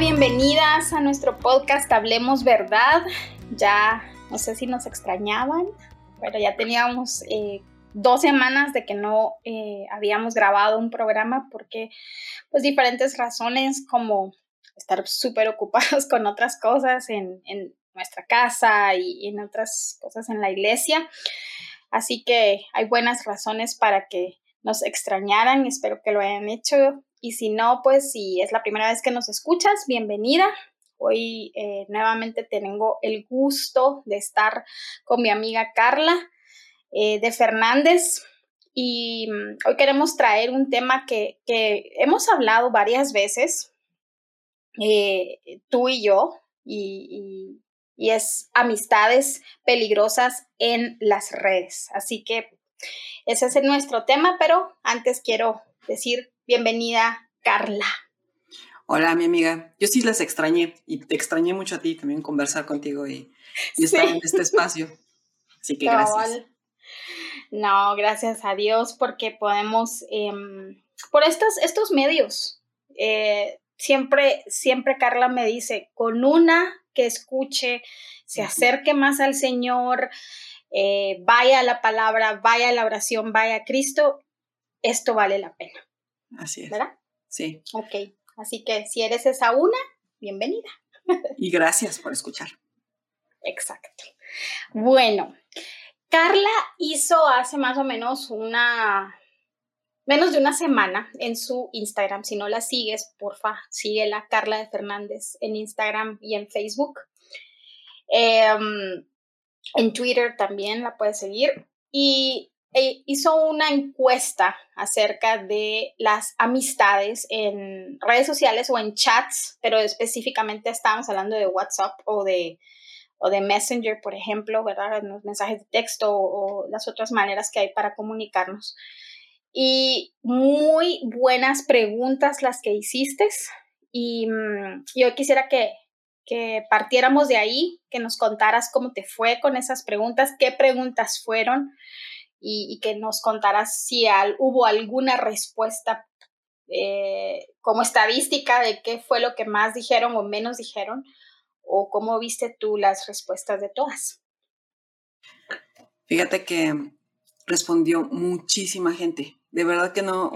bienvenidas a nuestro podcast Hablemos Verdad. Ya no sé si nos extrañaban, pero ya teníamos eh, dos semanas de que no eh, habíamos grabado un programa porque pues diferentes razones como estar súper ocupados con otras cosas en, en nuestra casa y en otras cosas en la iglesia. Así que hay buenas razones para que nos extrañaran. Espero que lo hayan hecho y si no, pues si es la primera vez que nos escuchas, bienvenida. Hoy eh, nuevamente tengo el gusto de estar con mi amiga Carla eh, de Fernández. Y mm, hoy queremos traer un tema que, hemos hablado varias veces, eh, tú y yo, y, y es amistades peligrosas en las redes. Así que ese es nuestro tema, pero antes quiero decir Bienvenida, Carla. Hola, mi amiga. Yo sí las extrañé y te extrañé mucho a ti también conversar contigo y, estar en este espacio. Así que gracias. No, gracias a Dios porque podemos, em, por estos, estos medios, eh, siempre, siempre Carla me dice, con una que escuche, se acerque más al Señor, eh, vaya a la palabra, vaya a la oración, vaya a Cristo, esto vale la pena. Así es. ¿Verdad? Sí. Ok, así que si eres esa una, bienvenida. Y gracias por escuchar. Exacto. Bueno, Carla hizo hace más o menos una, menos de una semana en su Instagram. Si no la sigues, porfa, síguela, Carla de Fernández, en Instagram y en Facebook. Em, en Twitter también la puedes seguir. Y eh, hizo una encuesta acerca de las amistades en redes sociales o en chats, pero específicamente estábamos hablando de WhatsApp o de, o de Messenger, por ejemplo, ¿verdad? Los mensajes de texto o, las otras maneras que hay para comunicarnos. Y muy buenas preguntas las que hiciste. Y mm, yo quisiera que, que partiéramos de ahí, que nos contaras cómo te fue con esas preguntas, qué preguntas fueron y, que nos contaras si hubo alguna respuesta eh, como estadística de qué fue lo que más dijeron o menos dijeron, o cómo viste tú las respuestas de todas. Fíjate que respondió muchísima gente. De verdad que no,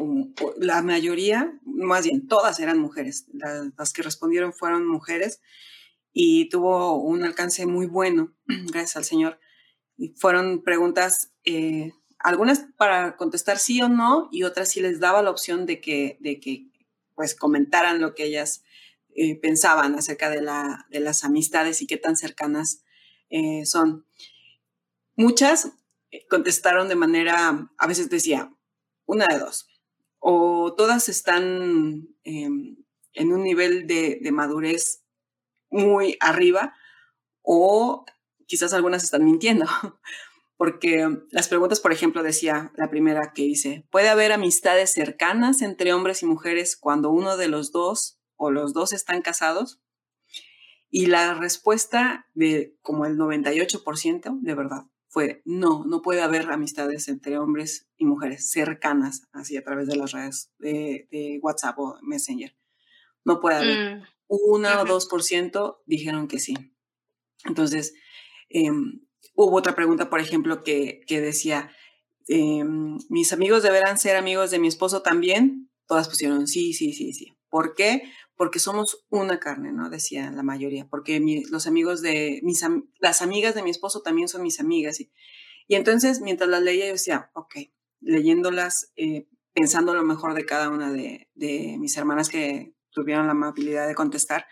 la mayoría, más bien todas eran mujeres. Las, que respondieron fueron mujeres y tuvo un alcance muy bueno, gracias al Señor. Fueron preguntas eh, algunas para contestar sí o no y otras sí les daba la opción de que, de que pues comentaran lo que ellas eh, pensaban acerca de, la, de, las amistades y qué tan cercanas eh, son. Muchas contestaron de manera, a veces decía, una de dos, o todas están en un nivel de, de madurez muy arriba, o quizás algunas están mintiendo. porque las preguntas, por ejemplo, decía la primera que dice, ¿puede haber amistades cercanas entre hombres y mujeres cuando uno de los dos o los dos están casados? Y la respuesta de como el 98% de verdad fue, no, no puede haber amistades entre hombres y mujeres cercanas, así a través de las redes de, WhatsApp o Messenger. No puede haber. Mm. Una o dos por ciento dijeron que sí. Entonces, em, Hubo otra pregunta, por ejemplo, que, decía, em, ¿mis amigos deberán ser amigos de mi esposo también? Todas pusieron sí, sí, sí, sí. ¿Por qué? Porque somos una carne, ¿no? Decía la mayoría. Porque los amigos de, mis, las amigas de mi esposo también son mis amigas. Y, entonces, mientras las leía, yo decía, ok, leyéndolas, eh, pensando lo mejor de cada una de mis hermanas que tuvieron la amabilidad de contestar,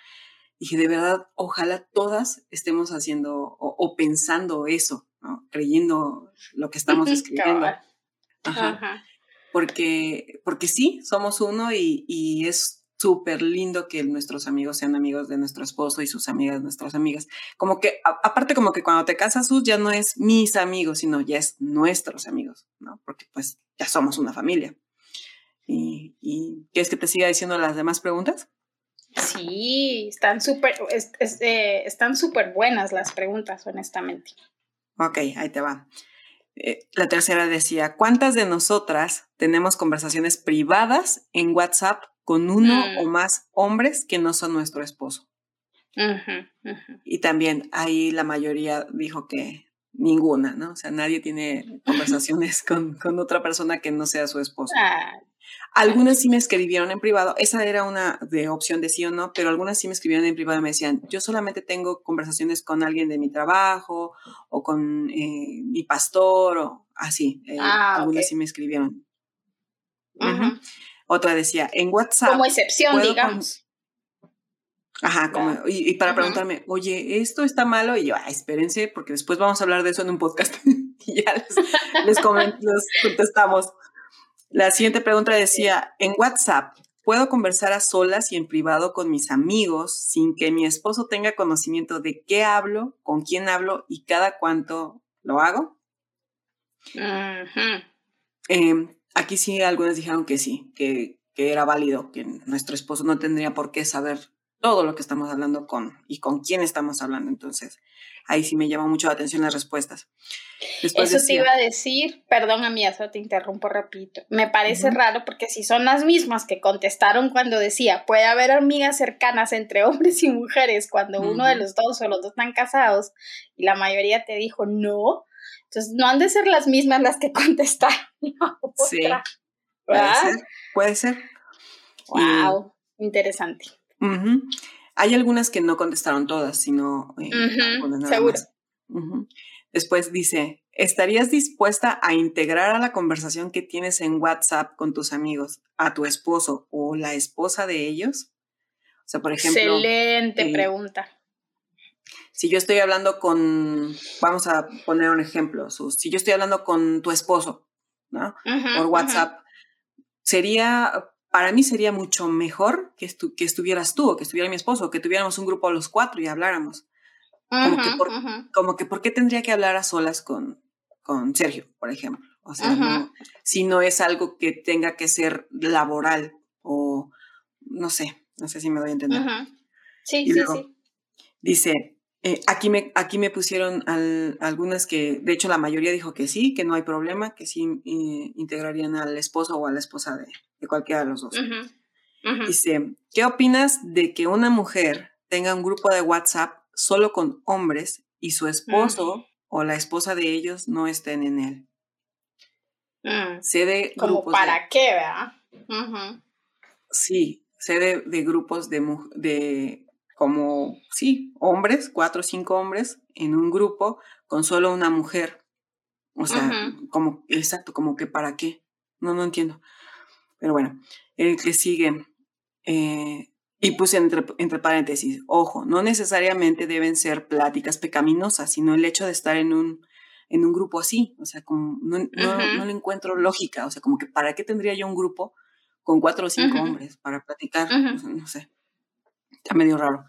dije, de verdad, ojalá todas estemos haciendo o, pensando eso, ¿no? creyendo lo que estamos escribiendo. Ajá. Porque, porque sí, somos uno y, y es súper lindo que nuestros amigos sean amigos de nuestro esposo y sus amigas nuestras amigas. Como que, aparte como que cuando te casas, ya no es mis amigos, sino ya es nuestros amigos, ¿no? Porque pues ya somos una familia. ¿Y, y quieres que te siga diciendo las demás preguntas? Sí, están súper eh, están súper buenas las preguntas, honestamente. Ok, ahí te va. Eh, la tercera decía, ¿cuántas de nosotras tenemos conversaciones privadas en WhatsApp con uno o mm. más hombres que no son nuestro esposo. Y también ahí la mayoría dijo que ninguna, ¿no? O sea, nadie tiene conversaciones con, otra persona que no sea su esposo. Ah, algunas sí me escribieron en privado, esa era una de opción de sí o no, pero algunas sí me escribieron en privado y me decían, yo solamente tengo conversaciones con alguien de mi trabajo o con eh, mi pastor o así. Eh, ah, algunas sí me escribieron. Otra decía, en WhatsApp. Como excepción, digamos. Ajá, como, y, para preguntarme, oye, ¿esto está malo? Y yo, ah, espérense, porque después vamos a hablar de eso en un podcast y ya les, les contestamos. La siguiente pregunta decía, en WhatsApp, ¿puedo conversar a solas y en privado con mis amigos sin que mi esposo tenga conocimiento de qué hablo, con quién hablo y cada cuánto lo hago? Em, aquí sí, algunas dijeron que sí, que, que era válido, que nuestro esposo no tendría por qué saber todo lo que estamos hablando con y con quién estamos hablando. Entonces, ahí sí me llama mucho la atención las respuestas. Eso te iba a decir, perdón a mí, eso te interrumpo repito. Me parece raro porque si son las mismas que contestaron cuando decía, puede haber amigas cercanas entre hombres y mujeres cuando uno de los dos o los dos están casados y la mayoría te dijo no, entonces no han de ser las mismas las que contestaron. Sí, puede ser, puede ser. Wow, interesante. Hay algunas que no contestaron todas, sino eh, Seguro. Después dice, ¿estarías dispuesta a integrar a la conversación que tienes en WhatsApp con tus amigos a tu esposo o la esposa de ellos? O sea, por ejemplo... Excelente eh, pregunta. Si yo estoy hablando con, vamos a poner un ejemplo, si yo estoy hablando con tu esposo, ¿no? por WhatsApp, sería para mí sería mucho mejor que, que estuvieras tú o que estuviera mi esposo, o que tuviéramos un grupo los cuatro y habláramos. Como, que por, como, que por, qué tendría que hablar a solas con, con Sergio, por ejemplo. O sea, si no es algo que tenga que ser laboral o no sé, no sé si me doy a entender. Sí, sí, sí. Dice, eh, aquí, me, aquí me pusieron algunas que, de hecho, la mayoría dijo que sí, que no hay problema, que sí eh, integrarían al esposo o a la esposa de, cualquiera de los dos. Dice, ¿qué opinas de que una mujer tenga un grupo de WhatsApp solo con hombres y su esposo o la esposa de ellos no estén en él? Mm. Sé de Como para qué, ¿verdad? Sí, sé de, grupos de, de como, sí, hombres, cuatro o cinco hombres en un grupo con solo una mujer. O sea, como, exacto, como que para qué. No, no entiendo. Pero bueno, el que sigue, eh, y puse entre, entre, paréntesis, ojo, no necesariamente deben ser pláticas pecaminosas, sino el hecho de estar en un, en un grupo así. O sea, como no, no, le encuentro lógica. O sea, como que para qué tendría yo un grupo con cuatro o cinco hombres para platicar. no sé. Está medio raro.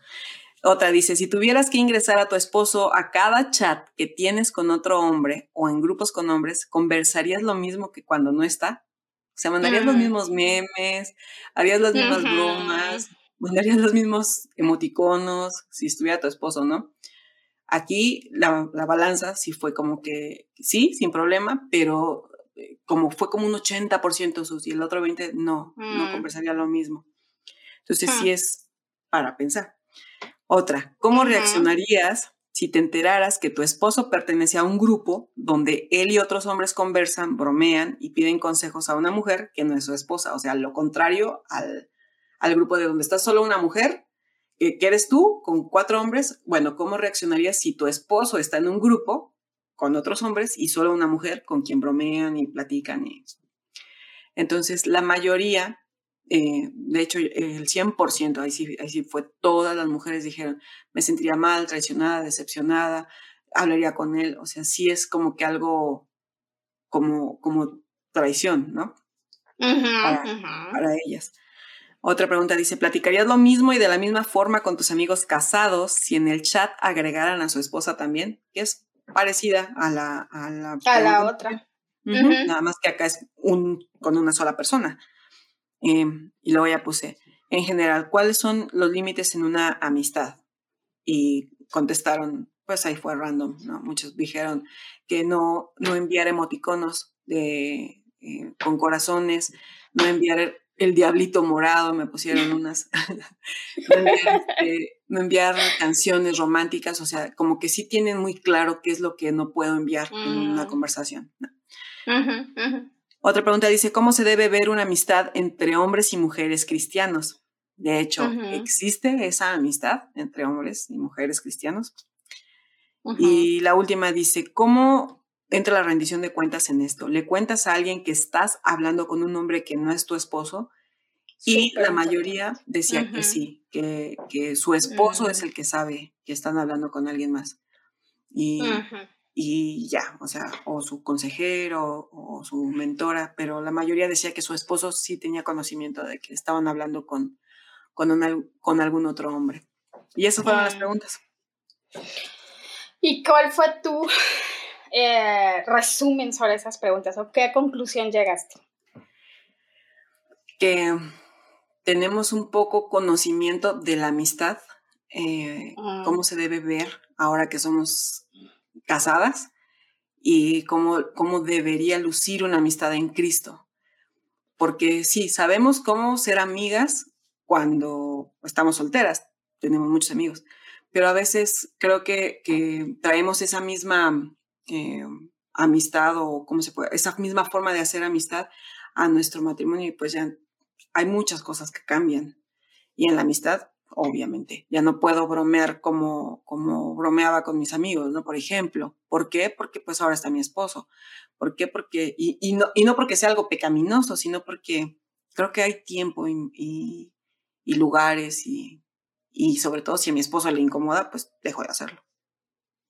Otra dice, si tuvieras que ingresar a tu esposo a cada chat que tienes con otro hombre o en grupos con hombres, ¿conversarías lo mismo que cuando no está? O sea, mandarías los mm. mismos memes, harías las mismas bromas, mandarías los mismos emoticonos si estuviera tu esposo, ¿no? Aquí la, balanza sí fue como que, sí, sin problema, pero eh, como fue como un 80% sus y el otro 20% no, no mm. conversaría lo mismo. Entonces sí es para pensar. Otra, ¿cómo reaccionarías si te enteraras que tu esposo pertenece a un grupo donde él y otros hombres conversan, bromean y piden consejos a una mujer que no es su esposa? O sea, lo contrario al, grupo de donde está solo una mujer, que eres tú con cuatro hombres. Bueno, ¿cómo reaccionarías si tu esposo está en un grupo con otros hombres y solo una mujer con quien bromean y platican? Y... Entonces, la mayoría eh, de hecho, el 100%, ahí sí, ahí sí fue, todas las mujeres dijeron, me sentiría mal, traicionada, decepcionada, hablaría con él, o sea, sí es como que algo como, como traición, ¿no? para, ellas. Otra pregunta dice, ¿platicarías lo mismo y de la misma forma con tus amigos casados si en el chat agregaran a su esposa también? Que es parecida a la, a la, a la otra. Nada más que acá es un, con una sola persona. Em, y luego ya puse, en general, ¿cuáles son los límites en una amistad? Y contestaron, pues ahí fue random, ¿no? Muchos dijeron que no, no enviar emoticonos de, eh, con corazones, no enviar el diablito morado, me pusieron unas, este, no, enviar, canciones románticas, o sea, como que sí tienen muy claro qué es lo que no puedo enviar en una mm. conversación. Otra pregunta dice, ¿cómo se debe ver una amistad entre hombres y mujeres cristianos? De hecho, ¿existe esa amistad entre hombres y mujeres cristianos? Y la última dice, ¿cómo entra la rendición de cuentas en esto? ¿Le cuentas a alguien que estás hablando con un hombre que no es tu esposo? Y la mayoría decía que sí, que, que su esposo es mm. el que sabe que están hablando con alguien más. Y, y ya, o sea, o su consejero o su mentora, pero la mayoría decía que su esposo sí tenía conocimiento de que estaban hablando con, con, con algún otro hombre. Y esas fueron las preguntas. ¿Y cuál fue tu eh, resumen sobre esas preguntas o qué conclusión llegaste? Que tenemos un poco conocimiento de la amistad, eh, mm. cómo se debe ver ahora que somos casadas y cómo, cómo debería lucir una amistad en Cristo. Porque sí, sabemos cómo ser amigas cuando estamos solteras, tenemos muchos amigos, pero a veces creo que, que traemos esa misma eh, amistad o cómo se puede, esa misma forma de hacer amistad a nuestro matrimonio y pues ya hay muchas cosas que cambian. Y en la amistad obviamente. Ya no puedo bromear como, como bromeaba con mis amigos, ¿no? Por ejemplo. ¿Por qué? Porque pues ahora está mi esposo. ¿Por qué? Porque, y, no, y no porque sea algo pecaminoso, sino porque creo que hay tiempo y, lugares y, y sobre todo si a mi esposo le incomoda, pues dejo de hacerlo.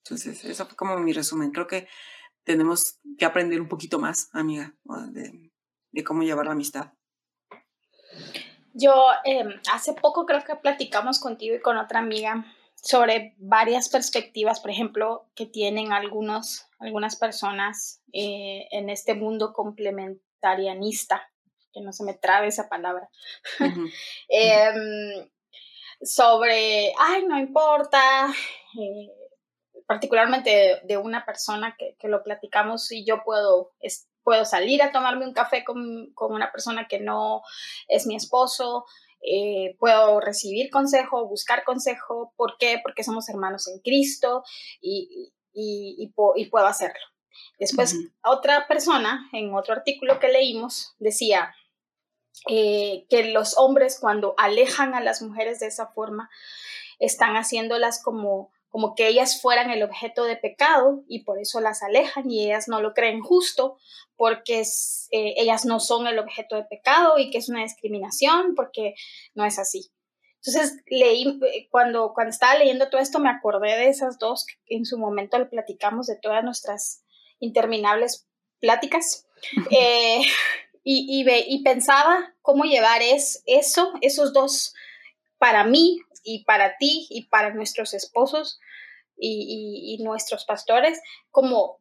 Entonces, eso como mi resumen. Creo que tenemos que aprender un poquito más, amiga, de cómo llevar la amistad. Yo em, hace poco creo que platicamos contigo y con otra amiga sobre varias perspectivas, por ejemplo, que tienen algunos, algunas personas eh, en este mundo complementarianista, que no se me trabe esa palabra, em, sobre, ay, no importa, eh, particularmente de, una persona que, que, lo platicamos y yo puedo puedo salir a tomarme un café con, una persona que no es mi esposo, eh, puedo recibir consejo, buscar consejo. ¿Por qué? Porque somos hermanos en Cristo y, y, puedo hacerlo. Después, otra persona, en otro artículo que leímos, decía eh, que los hombres cuando alejan a las mujeres de esa forma, están haciéndolas como como que ellas fueran el objeto de pecado y por eso las alejan y ellas no lo creen justo porque eh, ellas no son el objeto de pecado y que es una discriminación porque no es así. Entonces, leí, eh, cuando, cuando estaba leyendo todo esto, me acordé de esas dos que en su momento le platicamos de todas nuestras interminables pláticas. Eh, y, y, pensaba cómo llevar es, eso, esos dos, para mí y para ti y para nuestros esposos y, nuestros pastores como,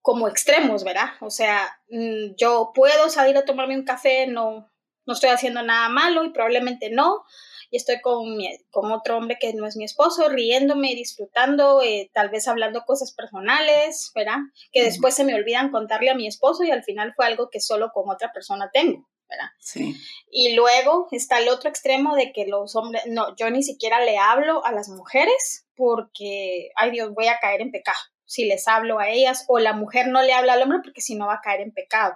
como extremos, ¿verdad? O sea, mm, yo puedo salir a tomarme un café, no, no estoy haciendo nada malo y probablemente no, y estoy con, con otro hombre que no es mi esposo, riéndome, disfrutando, eh, tal vez hablando cosas personales, ¿verdad? Que después se me olvidan contarle a mi esposo y al final fue algo que solo con otra persona tengo. ¿Verdad? Sí. Y luego está el otro extremo de que los hombres, no, yo ni siquiera le hablo a las mujeres porque, ay Dios, voy a caer en pecado si les hablo a ellas o la mujer no le habla al hombre porque si no va a caer en pecado.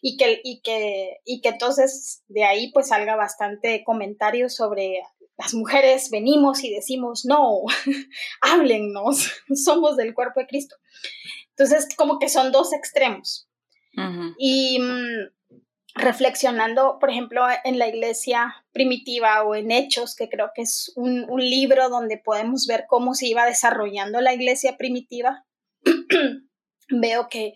Y que, y que, y que entonces de ahí pues salga bastante comentario sobre las mujeres venimos y decimos, no, háblennos, somos del cuerpo de Cristo. Entonces, como que son dos extremos. Y mm, reflexionando, por ejemplo, en la iglesia primitiva o en Hechos, que creo que es un, libro donde podemos ver cómo se iba desarrollando la iglesia primitiva, veo que,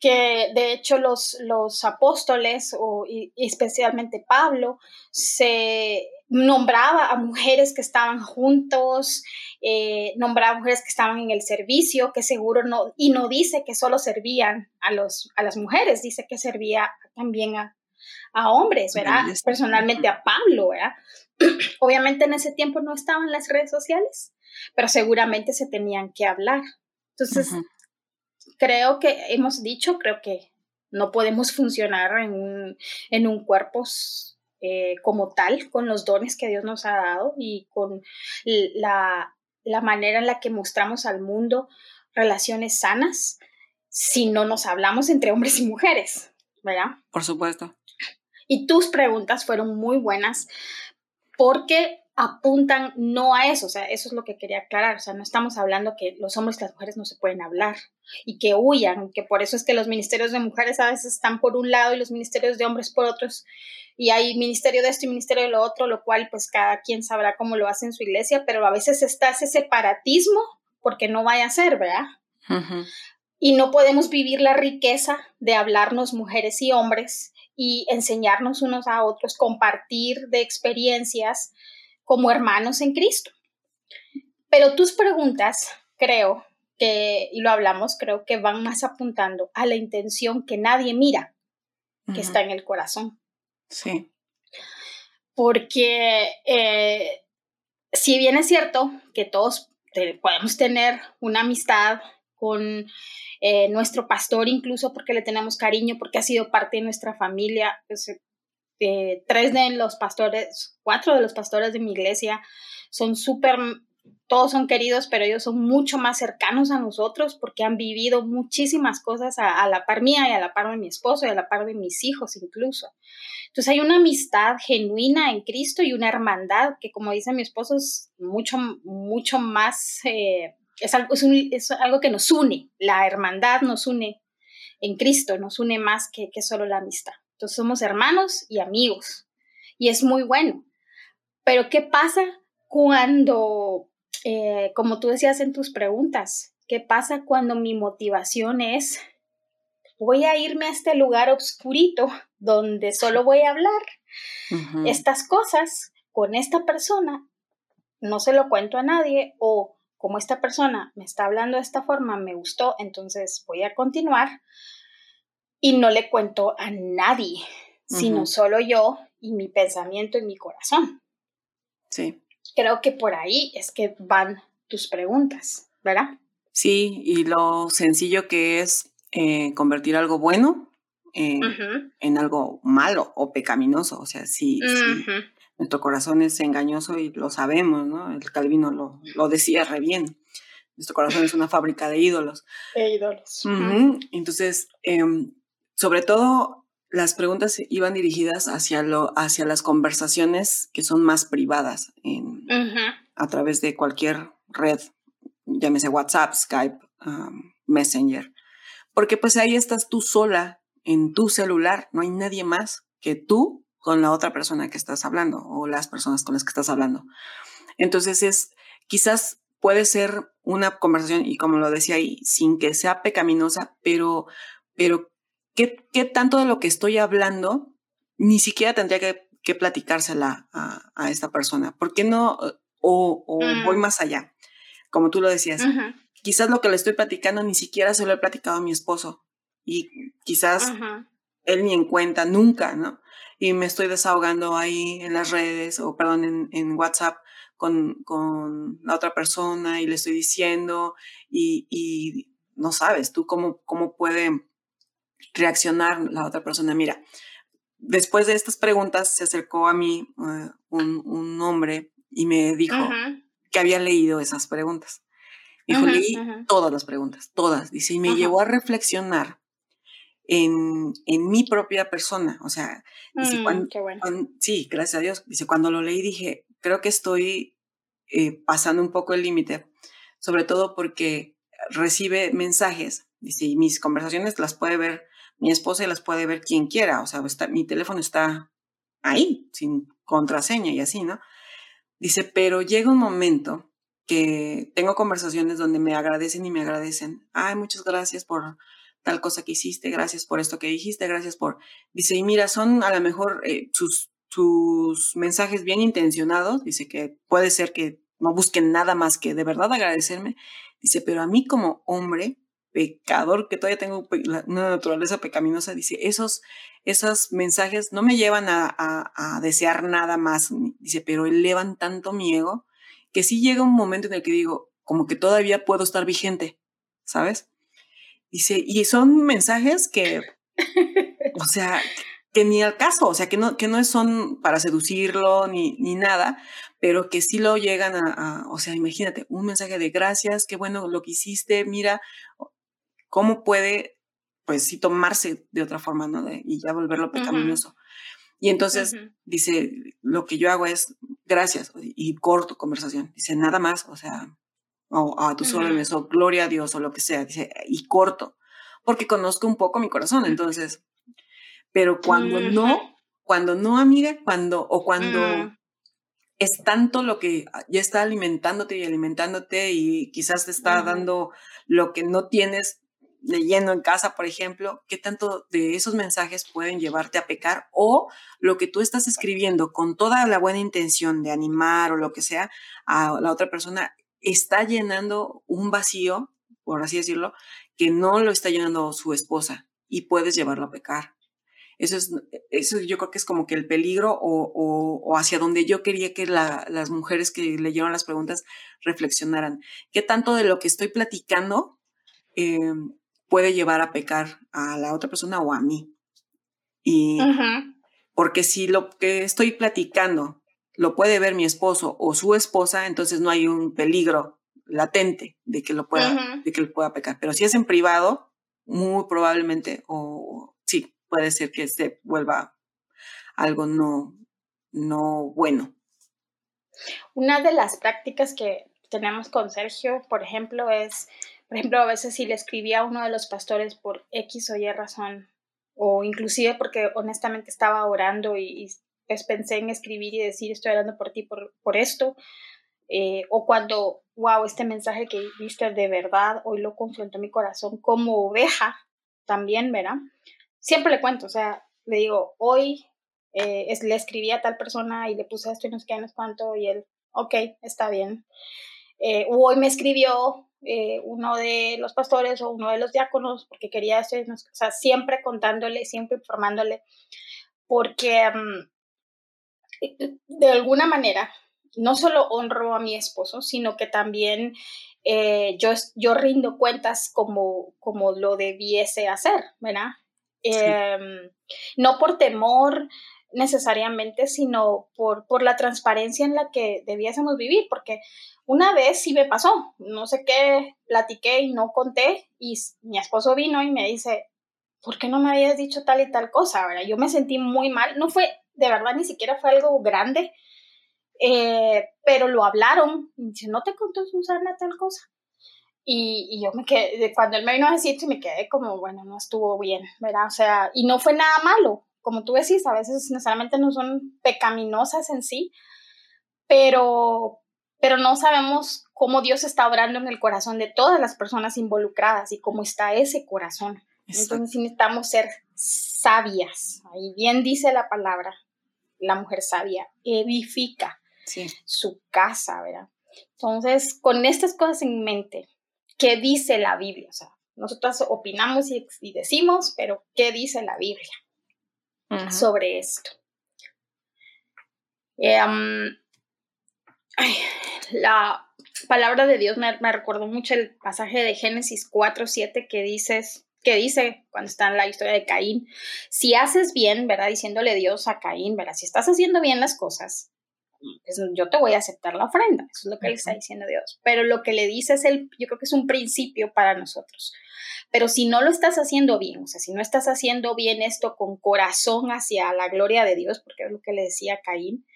que de hecho los, los apóstoles, o, y especialmente Pablo, se nombraba a mujeres que estaban juntos, eh, nombraba a mujeres que estaban en el servicio, que seguro no, y no dice que solo servían a, los, a las mujeres, dice que servía también a, hombres, ¿verdad? Personalmente a Pablo, ¿verdad? Obviamente en ese tiempo no estaban las redes sociales, pero seguramente se tenían que hablar. Entonces, creo que hemos dicho, creo que No podemos funcionar en un, en un cuerpo eh, como tal, con los dones que Dios nos ha dado y con la, la manera en la que mostramos al mundo relaciones sanas si no nos hablamos entre hombres y mujeres, ¿verdad? Por supuesto. Y tus preguntas fueron muy buenas porque apuntan no a eso, o sea, eso es lo que quería aclarar, o sea, no estamos hablando que los hombres y las mujeres no se pueden hablar y que huyan, que por eso es que los ministerios de mujeres a veces están por un lado y los ministerios de hombres por otros, y hay ministerio de esto y ministerio de lo otro, lo cual pues cada quien sabrá cómo lo hace en su iglesia, pero a veces está ese separatismo porque no vaya a ser, ¿verdad? Y no podemos vivir la riqueza de hablarnos mujeres y hombres y enseñarnos unos a otros, compartir de experiencias como hermanos en Cristo. Pero tus preguntas, creo que, y lo hablamos, creo que van más apuntando a la intención que nadie mira, que está en el corazón. Sí. Porque eh, si bien es cierto que todos podemos tener una amistad con eh, nuestro pastor incluso porque le tenemos cariño, porque ha sido parte de nuestra familia. Eh, tres de los pastores, cuatro de los pastores de mi iglesia son súper, todos son queridos, pero ellos son mucho más cercanos a nosotros porque han vivido muchísimas cosas a, la par mía y a la par de mi esposo y a la par de mis hijos incluso. Entonces hay una amistad genuina en Cristo y una hermandad que, como dice mi esposo, es mucho, mucho más eh, es algo, es, algo que nos une, la hermandad nos une en Cristo, nos une más que, que solo la amistad. Entonces somos hermanos y amigos y es muy bueno. Pero ¿qué pasa cuando, eh, como tú decías en tus preguntas, qué pasa cuando mi motivación es, voy a irme a este lugar obscurito donde solo voy a hablar estas cosas con esta persona, no se lo cuento a nadie o como esta persona me está hablando de esta forma, me gustó, entonces voy a continuar y no le cuento a nadie, sino solo yo y mi pensamiento y mi corazón. Sí. Creo que por ahí es que van tus preguntas, ¿verdad? Sí, y lo sencillo que es eh, convertir algo bueno en algo malo o pecaminoso. O sea, sí, nuestro corazón es engañoso y lo sabemos, ¿no? El Calvino lo, lo decía re bien. Nuestro corazón es una fábrica de ídolos. De ídolos. Entonces, em, sobre todo, las preguntas iban dirigidas hacia, lo, hacia las conversaciones que son más privadas en, a través de cualquier red, llámese WhatsApp, Skype, Messenger. Porque pues ahí estás tú sola en tu celular, no hay nadie más que tú con la otra persona que estás hablando o las personas con las que estás hablando. Entonces es, quizás puede ser una conversación y como lo decía ahí, sin que sea pecaminosa, pero, pero ¿qué, qué tanto de lo que estoy hablando ni siquiera tendría que, que platicársela a, esta persona? ¿Por qué no? O, voy mm. más allá, como tú lo decías. Quizás lo que le estoy platicando ni siquiera se lo he platicado a mi esposo y quizás él ni en cuenta nunca, ¿no? Y me estoy desahogando ahí en las redes o, perdón, en, en WhatsApp con, con, la otra persona y le estoy diciendo y, y no sabes tú cómo, cómo puede reaccionar la otra persona. Mira, después de estas preguntas se acercó a mí eh, un, un, hombre y me dijo que había leído esas preguntas. Dijo, leí todas las preguntas, todas. Dice, y me llevó a reflexionar en, en mi propia persona. O sea, mm, sí, gracias a Dios. Dice, cuando lo leí dije, creo que estoy eh, pasando un poco el límite, sobre todo porque recibe mensajes, dice, y mis conversaciones las puede ver mi esposa y las puede ver quien quiera. O sea, está, mi teléfono está ahí, sin contraseña y así, ¿no? Dice, pero llega un momento que tengo conversaciones donde me agradecen y me agradecen. Ay, muchas gracias por tal cosa que hiciste, gracias por esto que dijiste, gracias por... Dice, y mira, son a lo mejor eh, sus, sus mensajes bien intencionados, dice que puede ser que no busquen nada más que de verdad agradecerme, dice, pero a mí como hombre, pecador, que todavía tengo una naturaleza pecaminosa, dice, esos, esos mensajes no me llevan a, a, a desear nada más, dice, pero elevan tanto mi ego que sí llega un momento en el que digo, como que todavía puedo estar vigente, ¿sabes? Dice, y son mensajes que o sea, que ni al caso, o sea, que no, que no son para seducirlo ni, ni nada, pero que sí lo llegan a, o sea, imagínate, un mensaje de gracias, qué bueno lo que hiciste, mira, cómo puede, pues sí, tomarse de otra forma, ¿no? y ya volverlo pecaminoso. Y entonces dice, lo que yo hago es gracias y corto conversación. Dice, nada más, o sea, o a tus órdenes, o gloria a Dios, o lo que sea. Dice, y corto, porque conozco un poco mi corazón, entonces. Pero cuando no, cuando no, amiga, cuando, o cuando mm. es tanto lo que ya está alimentándote y alimentándote y quizás te está dando lo que no tienes leyendo en casa, por ejemplo, qué tanto de esos mensajes pueden llevarte a pecar o lo que tú estás escribiendo con toda la buena intención de animar o lo que sea a la otra persona está llenando un vacío, por así decirlo, que no lo está llenando su esposa y puedes llevarlo a pecar. Eso es, eso yo creo que es como que el peligro o, hacia donde yo quería que las mujeres que leyeron las preguntas reflexionaran. ¿Qué tanto de lo que estoy platicando eh, puede llevar a pecar a la otra persona o a mí. Y porque si lo que estoy platicando lo puede ver mi esposo o su esposa, entonces no hay un peligro latente de que lo pueda, de que lo pueda pecar. Pero si es en privado, muy probablemente, o sí, puede ser que se vuelva algo no, no bueno. Una de las prácticas que tenemos con Sergio, por ejemplo, es por ejemplo, a veces si le escribía a uno de los pastores por X o Y razón, o inclusive porque honestamente estaba orando y, pues pensé en escribir y decir estoy orando por ti por, por esto, eh, o cuando, wow, este mensaje que viste de verdad, hoy lo confrontó mi corazón como oveja también, ¿verdad? Siempre le cuento, o sea, le digo, hoy eh, es, le escribí a tal persona y le puse esto y no sé qué, no sé cuánto, y él, ok, está bien. Eh, hoy me escribió eh, uno de los pastores o uno de los diáconos porque quería eso, o sea, siempre contándole, siempre informándole, porque mm, de alguna manera no solo honro a mi esposo, sino que también eh, yo, yo rindo cuentas como, como lo debiese hacer, ¿verdad? Em, no por temor necesariamente, sino por, por la transparencia en la que debiésemos vivir, porque una vez sí me pasó, no sé qué, platiqué y no conté y mi esposo vino y me dice, ¿por qué no me habías dicho tal y tal cosa? ¿verdad? Yo me sentí muy mal, no fue, de verdad, ni siquiera fue algo grande, eh, pero lo hablaron, y dice, ¿no te contó Susana tal cosa? Y, y, yo me quedé, cuando él me vino a decir, me quedé como, bueno, no estuvo bien, ¿verdad? O sea, y no fue nada malo, como tú decís, a veces necesariamente no son pecaminosas en sí, pero, pero no sabemos cómo Dios está obrando en el corazón de todas las personas involucradas y cómo está ese corazón. Entonces necesitamos ser sabias. Ahí bien dice la palabra, la mujer sabia edifica su casa, ¿verdad? Entonces, con estas cosas en mente, ¿qué dice la Biblia? O sea, nosotros opinamos y, decimos, pero ¿qué dice la Biblia sobre esto? Eh, la palabra de Dios me, me, recordó mucho el pasaje de Génesis 4, 7 que dices que dice cuando está en la historia de Caín, si haces bien, ¿verdad? Diciéndole Dios a Caín, ¿verdad? Si estás haciendo bien las cosas, pues, yo te voy a aceptar la ofrenda, eso es lo que le está diciendo Dios. Pero lo que le dice es el, yo creo que es un principio para nosotros. Pero si no lo estás haciendo bien, o sea, si no estás haciendo bien esto con corazón hacia la gloria de Dios, porque es lo que le decía Caín,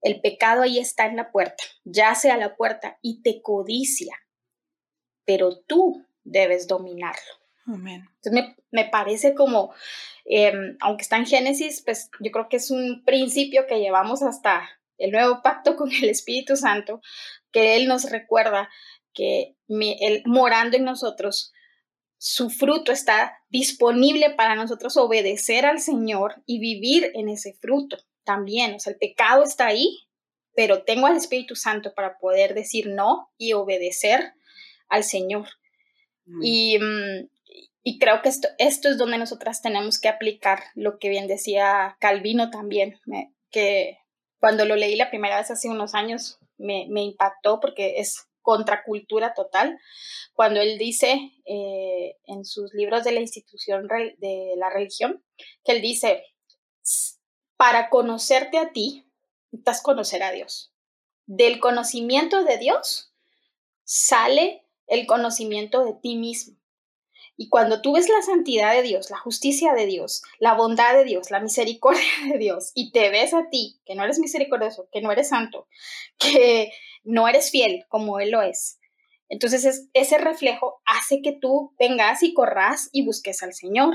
el pecado ahí está en la puerta, yace a la puerta y te codicia, pero tú debes dominarlo. Amén. Entonces me, parece como, em, aunque está en Génesis, pues yo creo que es un principio que llevamos hasta el nuevo pacto con el Espíritu Santo, que Él nos recuerda que Él morando en nosotros, su fruto está disponible para nosotros obedecer al Señor y vivir en ese fruto también, o sea, el pecado está ahí, pero tengo al Espíritu Santo para poder decir no y obedecer al Señor. Mm. Y, creo que esto, esto es donde nosotras tenemos que aplicar lo que bien decía Calvino también, que cuando lo leí la primera vez hace unos años me, impactó porque es contracultura total, cuando él dice eh, en sus libros de la institución de la religión, que él dice, para conocerte a ti, necesitas conocer a Dios. Del conocimiento de Dios sale el conocimiento de ti mismo. Y cuando tú ves la santidad de Dios, la justicia de Dios, la bondad de Dios, la misericordia de Dios, y te ves a ti, que no eres misericordioso, que no eres santo, que no eres fiel como Él lo es, entonces ese reflejo hace que tú vengas y corras y busques al Señor.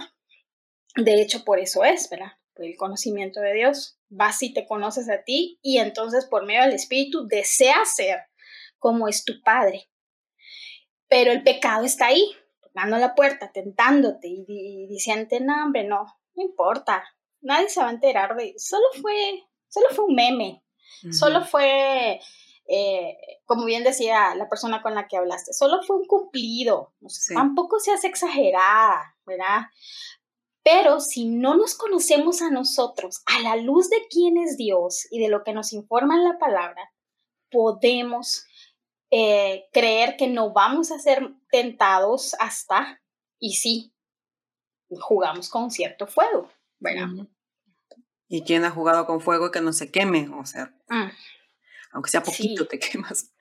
De hecho, por eso es, ¿verdad? Por el conocimiento de Dios. Vas y te conoces a ti y entonces por medio del Espíritu deseas ser como es tu Padre. Pero el pecado está ahí, tocando la puerta, tentándote y, y diciendo, no, hombre, no, no importa, nadie se va a enterar de, solo fue, solo fue un meme, solo fue, eh, como bien decía la persona con la que hablaste, solo fue un cumplido, tampoco seas exagerada, ¿verdad? Pero si no nos conocemos a nosotros a la luz de quién es Dios y de lo que nos informa en la palabra, podemos eh, creer que no vamos a ser tentados hasta, y sí, jugamos con cierto fuego, ¿verdad? ¿Y quién ha jugado con fuego que no se queme? O sea, mm. aunque sea poquito te quemas.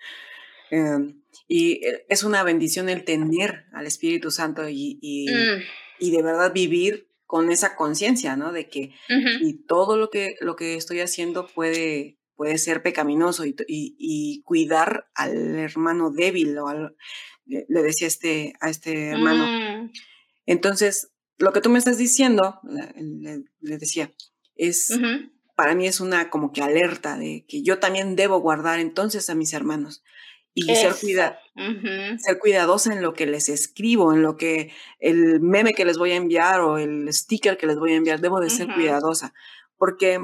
Em, y eh, es una bendición el tener al Espíritu Santo y, y, mm. y de verdad vivir con esa conciencia, ¿no? De que y todo lo que, lo que estoy haciendo puede puede ser pecaminoso y, cuidar al hermano débil o le, decía este, a este hermano. Mm. Entonces, lo que tú me estás diciendo, le, decía, es, para mí es una como que alerta de que yo también debo guardar entonces a mis hermanos y ser, cuida, ser cuidadosa en lo que les escribo, en lo que el meme que les voy a enviar o el sticker que les voy a enviar, debo de ser cuidadosa, porque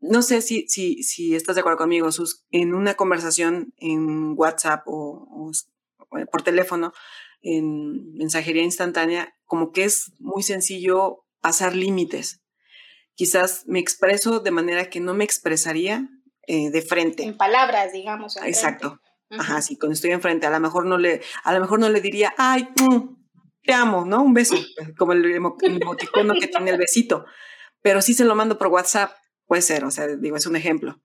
no sé si, si, si estás de acuerdo conmigo, Sus, en una conversación en WhatsApp o, eh, por teléfono, en mensajería instantánea, como que es muy sencillo pasar límites. Quizás me expreso de manera que no me expresaría eh, de frente. En palabras, digamos. Exacto. Ajá, sí, cuando estoy enfrente, a lo mejor no le, a lo mejor no le diría, ay, mm, te amo, ¿no? Un beso, como el emoticono que tiene el besito. Pero sí se lo mando por WhatsApp Puede ser, o sea, digo, es un ejemplo.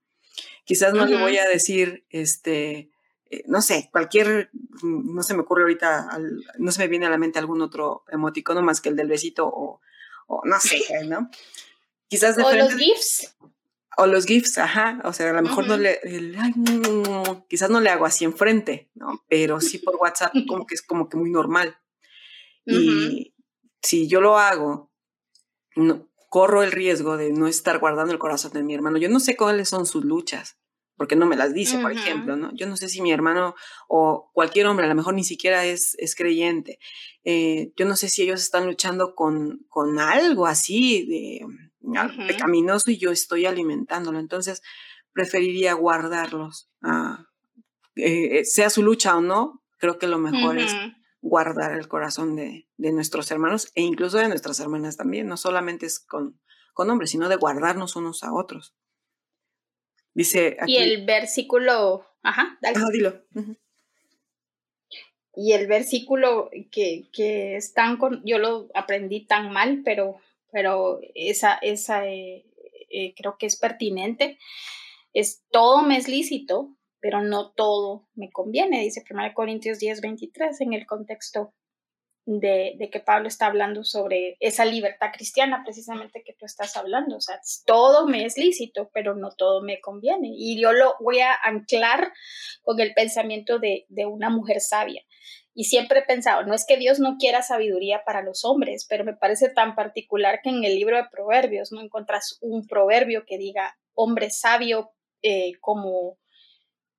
Quizás no le voy a decir, este, eh, no sé, cualquier, no se me ocurre ahorita, no se me viene a la mente algún otro emoticono más que el del besito o, no sé, ¿no? Quizás de O los GIFs. O los GIFs, ajá, o sea, a lo mejor no le, quizás no le hago así enfrente, ¿no? Pero sí por WhatsApp como que es como que muy normal. Y si yo lo hago, no, corro el riesgo de no estar guardando el corazón de mi hermano. Yo no sé cuáles son sus luchas, porque no me las dice, por ejemplo, ¿no? Yo no sé si mi hermano o cualquier hombre, a lo mejor ni siquiera es, es creyente. Eh, yo no sé si ellos están luchando con, con algo así de, pecaminoso y yo estoy alimentándolo. Entonces, preferiría guardarlos. Ah, eh, sea su lucha o no, creo que lo mejor es guardar el corazón de, nuestros hermanos e incluso de nuestras hermanas también. No solamente es con, con hombres, sino de guardarnos unos a otros. Dice Y el versículo, ajá, dale. dilo. Y el versículo que, que es tan, con, yo lo aprendí tan mal, pero, pero esa, esa eh, eh, creo que es pertinente. Es todo me es lícito, pero no todo me conviene, dice 1 Corintios 10, 23, en el contexto de, que Pablo está hablando sobre esa libertad cristiana precisamente que tú estás hablando. O sea, todo me es lícito, pero no todo me conviene. Y yo lo voy a anclar con el pensamiento de, de una mujer sabia. Y siempre he pensado, no es que Dios no quiera sabiduría para los hombres, pero me parece tan particular que en el libro de Proverbios no encuentras un proverbio que diga hombre sabio eh, como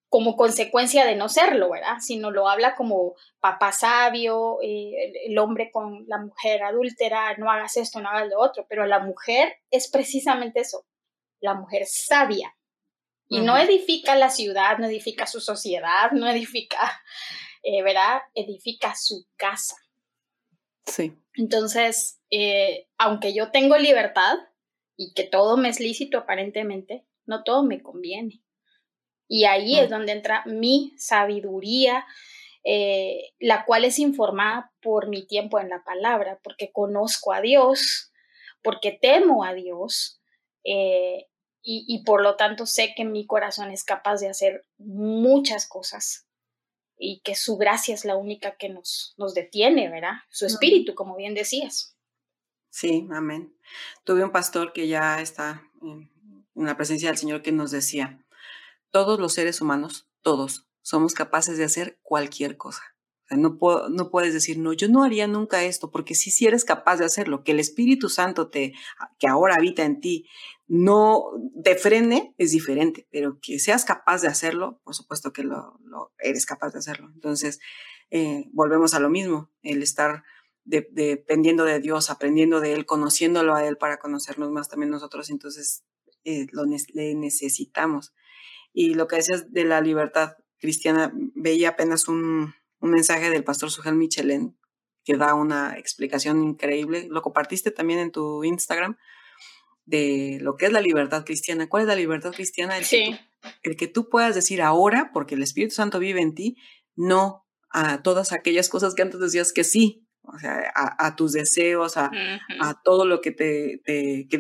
como consecuencia de no serlo, ¿verdad? Sino lo habla como papá sabio, eh, el, hombre con la mujer adúltera, no hagas esto, no hagas lo otro, pero la mujer es precisamente eso, la mujer sabia. Y no edifica la ciudad, no edifica su sociedad, no edifica, eh, ¿verdad? Edifica su casa. Sí. Entonces, eh, aunque yo tengo libertad y que todo me es lícito aparentemente, no todo me conviene. Y ahí es donde entra mi sabiduría, eh, la cual es informada por mi tiempo en la palabra, porque conozco a Dios, porque temo a Dios. Eh, y, por lo tanto sé que mi corazón es capaz de hacer muchas cosas y que su gracia es la única que nos, nos detiene, ¿verdad? Su espíritu, como bien decías. Sí, amén. Tuve un pastor que ya está en, la presencia del Señor que nos decía, todos los seres humanos, todos, somos capaces de hacer cualquier cosa. no, no puedes decir, no, yo no haría nunca esto, porque si, eres capaz de hacerlo, que el Espíritu Santo te, que ahora habita en ti, no te frene es diferente, pero que seas capaz de hacerlo, por supuesto que lo, eres capaz de hacerlo. Entonces, eh, volvemos a lo mismo, el estar dependiendo de Dios, aprendiendo de Él, conociéndolo a Él para conocernos más también nosotros, entonces eh, lo le necesitamos. Y lo que decías de la libertad cristiana, veía apenas un, un mensaje del pastor Sujel Michelén que da una explicación increíble. Lo compartiste también en tu Instagram de lo que es la libertad cristiana. ¿Cuál es la libertad cristiana? El, sí. que, tú, el que tú puedas decir ahora, porque el Espíritu Santo vive en ti, no a todas aquellas cosas que antes decías que sí, o sea, a, tus deseos, a, a, todo lo que te, te que,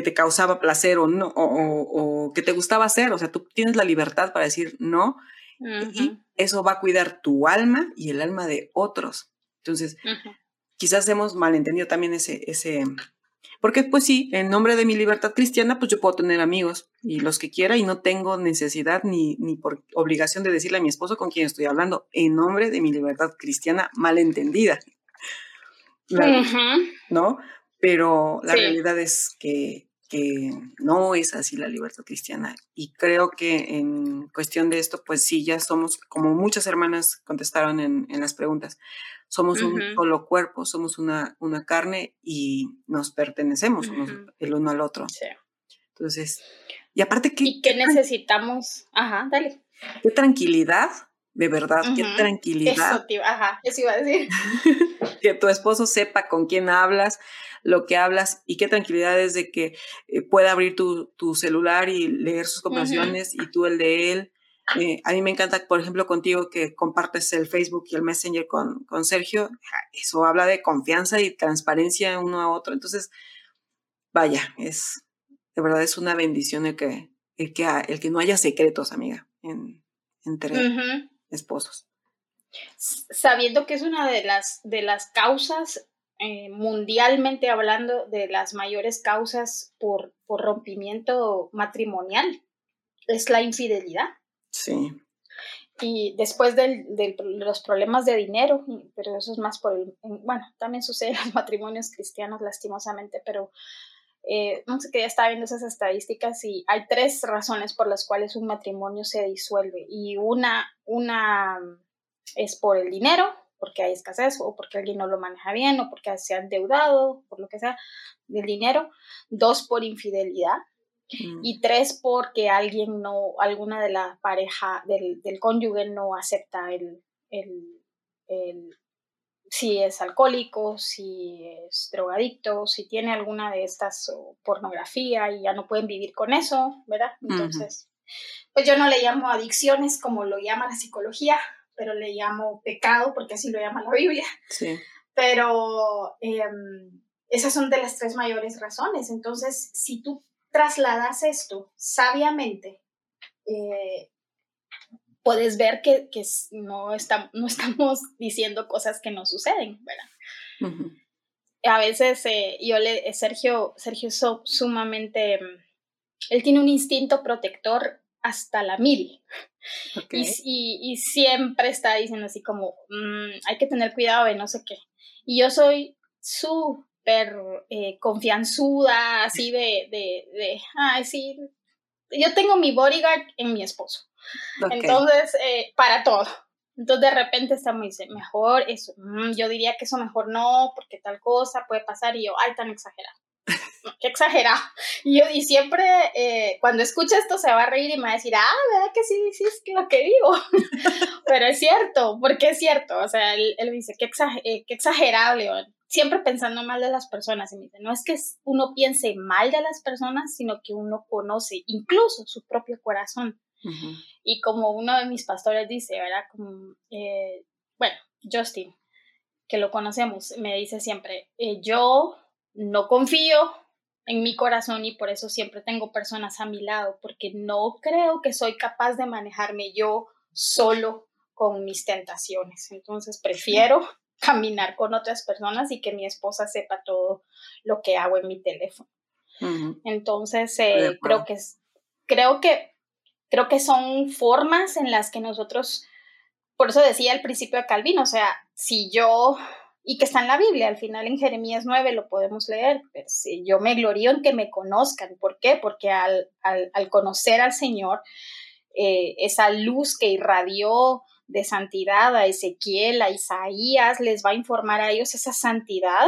te causaba placer o no, o, que te gustaba hacer, o sea, tú tienes la libertad para decir no, y eso va a cuidar tu alma y el alma de otros. Entonces, quizás hemos malentendido también ese, ese, porque pues sí, en nombre de mi libertad cristiana, pues yo puedo tener amigos y los que quiera y no tengo necesidad ni, ni por obligación de decirle a mi esposo con quien estoy hablando, en nombre de mi libertad cristiana malentendida. ¿No? Pero la realidad es que, que no es así la libertad cristiana. Y creo que en cuestión de esto, pues sí, ya somos, como muchas hermanas contestaron en, en las preguntas, somos un solo cuerpo, somos una, una carne y nos pertenecemos el uno al otro. Sí. Entonces, y aparte que... ¿Y qué necesitamos? Ajá, dale. Qué tranquilidad, de verdad, qué tranquilidad. Eso, ajá, eso iba a decir. que tu esposo sepa con quién hablas, lo que hablas y qué tranquilidad es de que eh, pueda abrir tu, tu, celular y leer sus conversaciones y tú el de él eh, a mí me encanta, por ejemplo, contigo que compartes el Facebook y el Messenger con, con Sergio. Eso habla de confianza y transparencia uno a otro. Entonces, vaya, es de verdad es una bendición el que, el que, el que no haya secretos, amiga, en, entre esposos. Sabiendo que es una de las, de las causas, eh, mundialmente hablando, de las mayores causas por, por rompimiento matrimonial, es la infidelidad. Sí. Y después de los problemas de dinero, pero eso es más por el, bueno, también sucede en los matrimonios cristianos lastimosamente, pero eh, no sé que ya estaba viendo esas estadísticas y hay tres razones por las cuales un matrimonio se disuelve y una, una es por el dinero, porque hay escasez o porque alguien no lo maneja bien o porque se ha endeudado, por lo que sea, del dinero. Dos, por infidelidad. Mm. Y tres, porque alguien no, alguna de la pareja del, del cónyuge no acepta el, el, el, si es alcohólico, si es drogadicto, si tiene alguna de estas pornografía y ya no pueden vivir con eso, ¿verdad? Entonces, pues yo no le llamo adicciones como lo llama la psicología, pero le llamo pecado porque así lo llama la Biblia. Sí. Pero em, esas son de las tres mayores razones. Entonces, si tú trasladas esto sabiamente, eh, puedes ver que, no, no estamos diciendo cosas que no suceden, ¿verdad? A veces eh, yo le, Sergio, Sergio es sumamente, él tiene un instinto protector hasta la mil. Y, siempre está diciendo así como, mm, hay que tener cuidado de no sé qué. Y yo soy súper eh, confianzuda, así de, de, de, ay, sí, yo tengo mi bodyguard en mi esposo. Entonces, eh, para todo. Entonces de repente está muy dice, mejor eso, mm, yo diría que eso mejor no, porque tal cosa puede pasar y yo, ay, tan exagerado. Qué exagerado. Y, yo, y siempre eh, cuando escucha esto se va a reír y me va a decir, ah, ¿verdad que sí dices lo que digo? Pero es cierto, porque es cierto. O sea, él, él dice, qué, qué exagerado, León siempre pensando mal de las personas. Y me dice, no es que uno piense mal de las personas, sino que uno conoce incluso su propio corazón. Y como uno de mis pastores dice, ¿verdad? Como, eh, bueno, Justin, que lo conocemos, me dice siempre, eh, yo no confío en mi corazón y por eso siempre tengo personas a mi lado, porque no creo que soy capaz de manejarme yo solo con mis tentaciones. Entonces prefiero caminar con otras personas y que mi esposa sepa todo lo que hago en mi teléfono. Entonces, eh, creo que creo que creo que son formas en las que nosotros, por eso decía al principio de Calvin, o sea, si yo y que está en la Biblia, al final en Jeremías 9 lo podemos leer, pero si yo me glorío en que me conozcan, ¿por qué? Porque al, al, conocer al Señor, eh, esa luz que irradió de santidad a Ezequiel, a Isaías, les va a informar a ellos esa santidad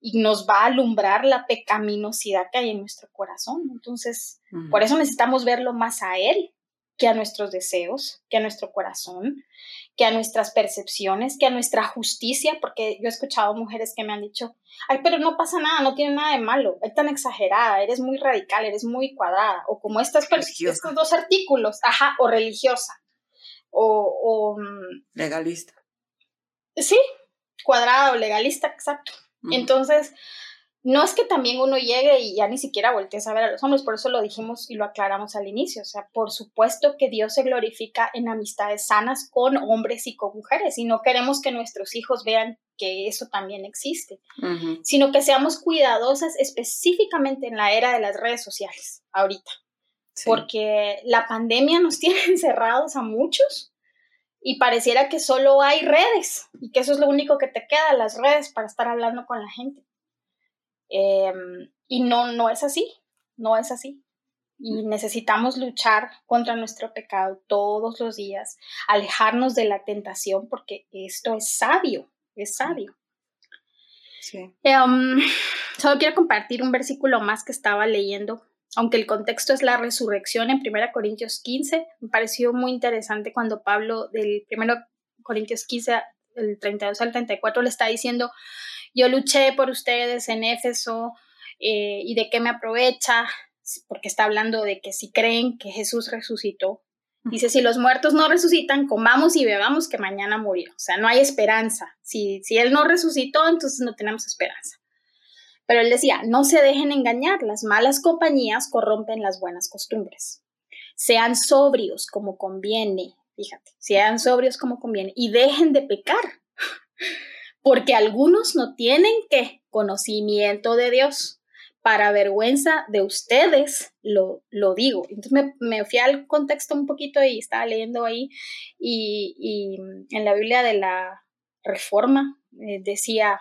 y nos va a alumbrar la pecaminosidad que hay en nuestro corazón. Entonces, por eso necesitamos verlo más a Él que a nuestros deseos, que a nuestro corazón, que a nuestras percepciones, que a nuestra justicia, porque yo he escuchado mujeres que me han dicho, ay, pero no pasa nada, no tiene nada de malo, es tan exagerada, eres muy radical, eres muy cuadrada, o como estas, estos dos artículos, ajá, o religiosa, o... Mm, legalista. Sí, cuadrada o legalista, exacto. Entonces, no es que también uno llegue y ya ni siquiera voltee a ver a los hombres, por eso lo dijimos y lo aclaramos al inicio. O sea, por supuesto que Dios se glorifica en amistades sanas con hombres y con mujeres, y no queremos que nuestros hijos vean que eso también existe, sino que seamos cuidadosas específicamente en la era de las redes sociales, ahorita. Porque la pandemia nos tiene encerrados a muchos y pareciera que solo hay redes y que eso es lo único que te queda, las redes para estar hablando con la gente. Em, y no, no es así, no es así. Y necesitamos luchar contra nuestro pecado todos los días, alejarnos de la tentación, porque esto es sabio, es sabio. Sí. Em, solo quiero compartir un versículo más que estaba leyendo, aunque el contexto es la resurrección en 1 Corintios 15. Me pareció muy interesante cuando Pablo del 1 Corintios 15, el 32 al 34, le está diciendo, yo luché por ustedes en Éfeso eh, y de qué me aprovecha, porque está hablando de que si creen que Jesús resucitó, dice, si los muertos no resucitan, comamos y bebamos que mañana murió. O sea, no hay esperanza. Si, si Él no resucitó, entonces no tenemos esperanza. Pero él decía, no se dejen engañar, las malas compañías corrompen las buenas costumbres. Sean sobrios como conviene, fíjate, sean sobrios como conviene y dejen de pecar porque algunos no tienen qué conocimiento de Dios. Para vergüenza de ustedes lo, lo digo. Entonces me, me, fui al contexto un poquito y estaba leyendo ahí y, y en la Biblia de la Reforma eh, decía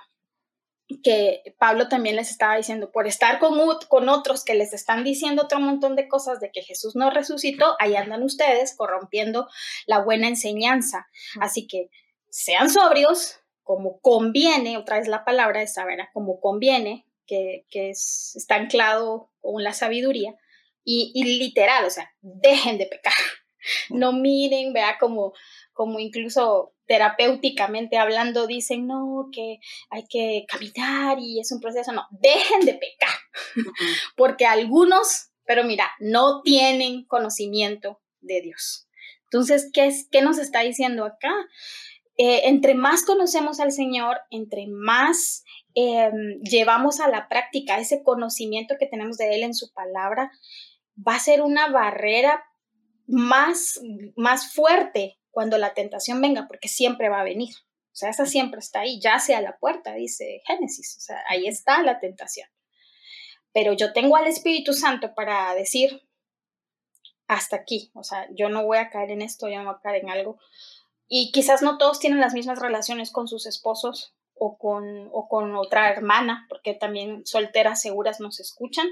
que Pablo también les estaba diciendo, por estar con, con otros que les están diciendo otro montón de cosas de que Jesús no resucitó, ahí andan ustedes corrompiendo la buena enseñanza. Así que sean sobrios, como conviene, otra vez la palabra esa, ¿verdad? Como conviene, que, que es, está anclado con la sabiduría, y, y, literal, o sea, dejen de pecar. No miren, vea, como, como incluso terapéuticamente hablando dicen, no, que hay que caminar y es un proceso, no, dejen de pecar, porque algunos, pero mira, no tienen conocimiento de Dios. Entonces, ¿qué, es, qué nos está diciendo acá? Eh, entre más conocemos al Señor, entre más em, llevamos a la práctica ese conocimiento que tenemos de Él en su palabra, va a ser una barrera más, más fuerte cuando la tentación venga, porque siempre va a venir. O sea, esa siempre está ahí, ya sea la puerta, dice Génesis. O sea, ahí está la tentación. Pero yo tengo al Espíritu Santo para decir, hasta aquí. O sea, yo no voy a caer en esto, yo no voy a caer en algo y quizás no todos tienen las mismas relaciones con sus esposos o con, o con otra hermana, porque también solteras seguras nos escuchan,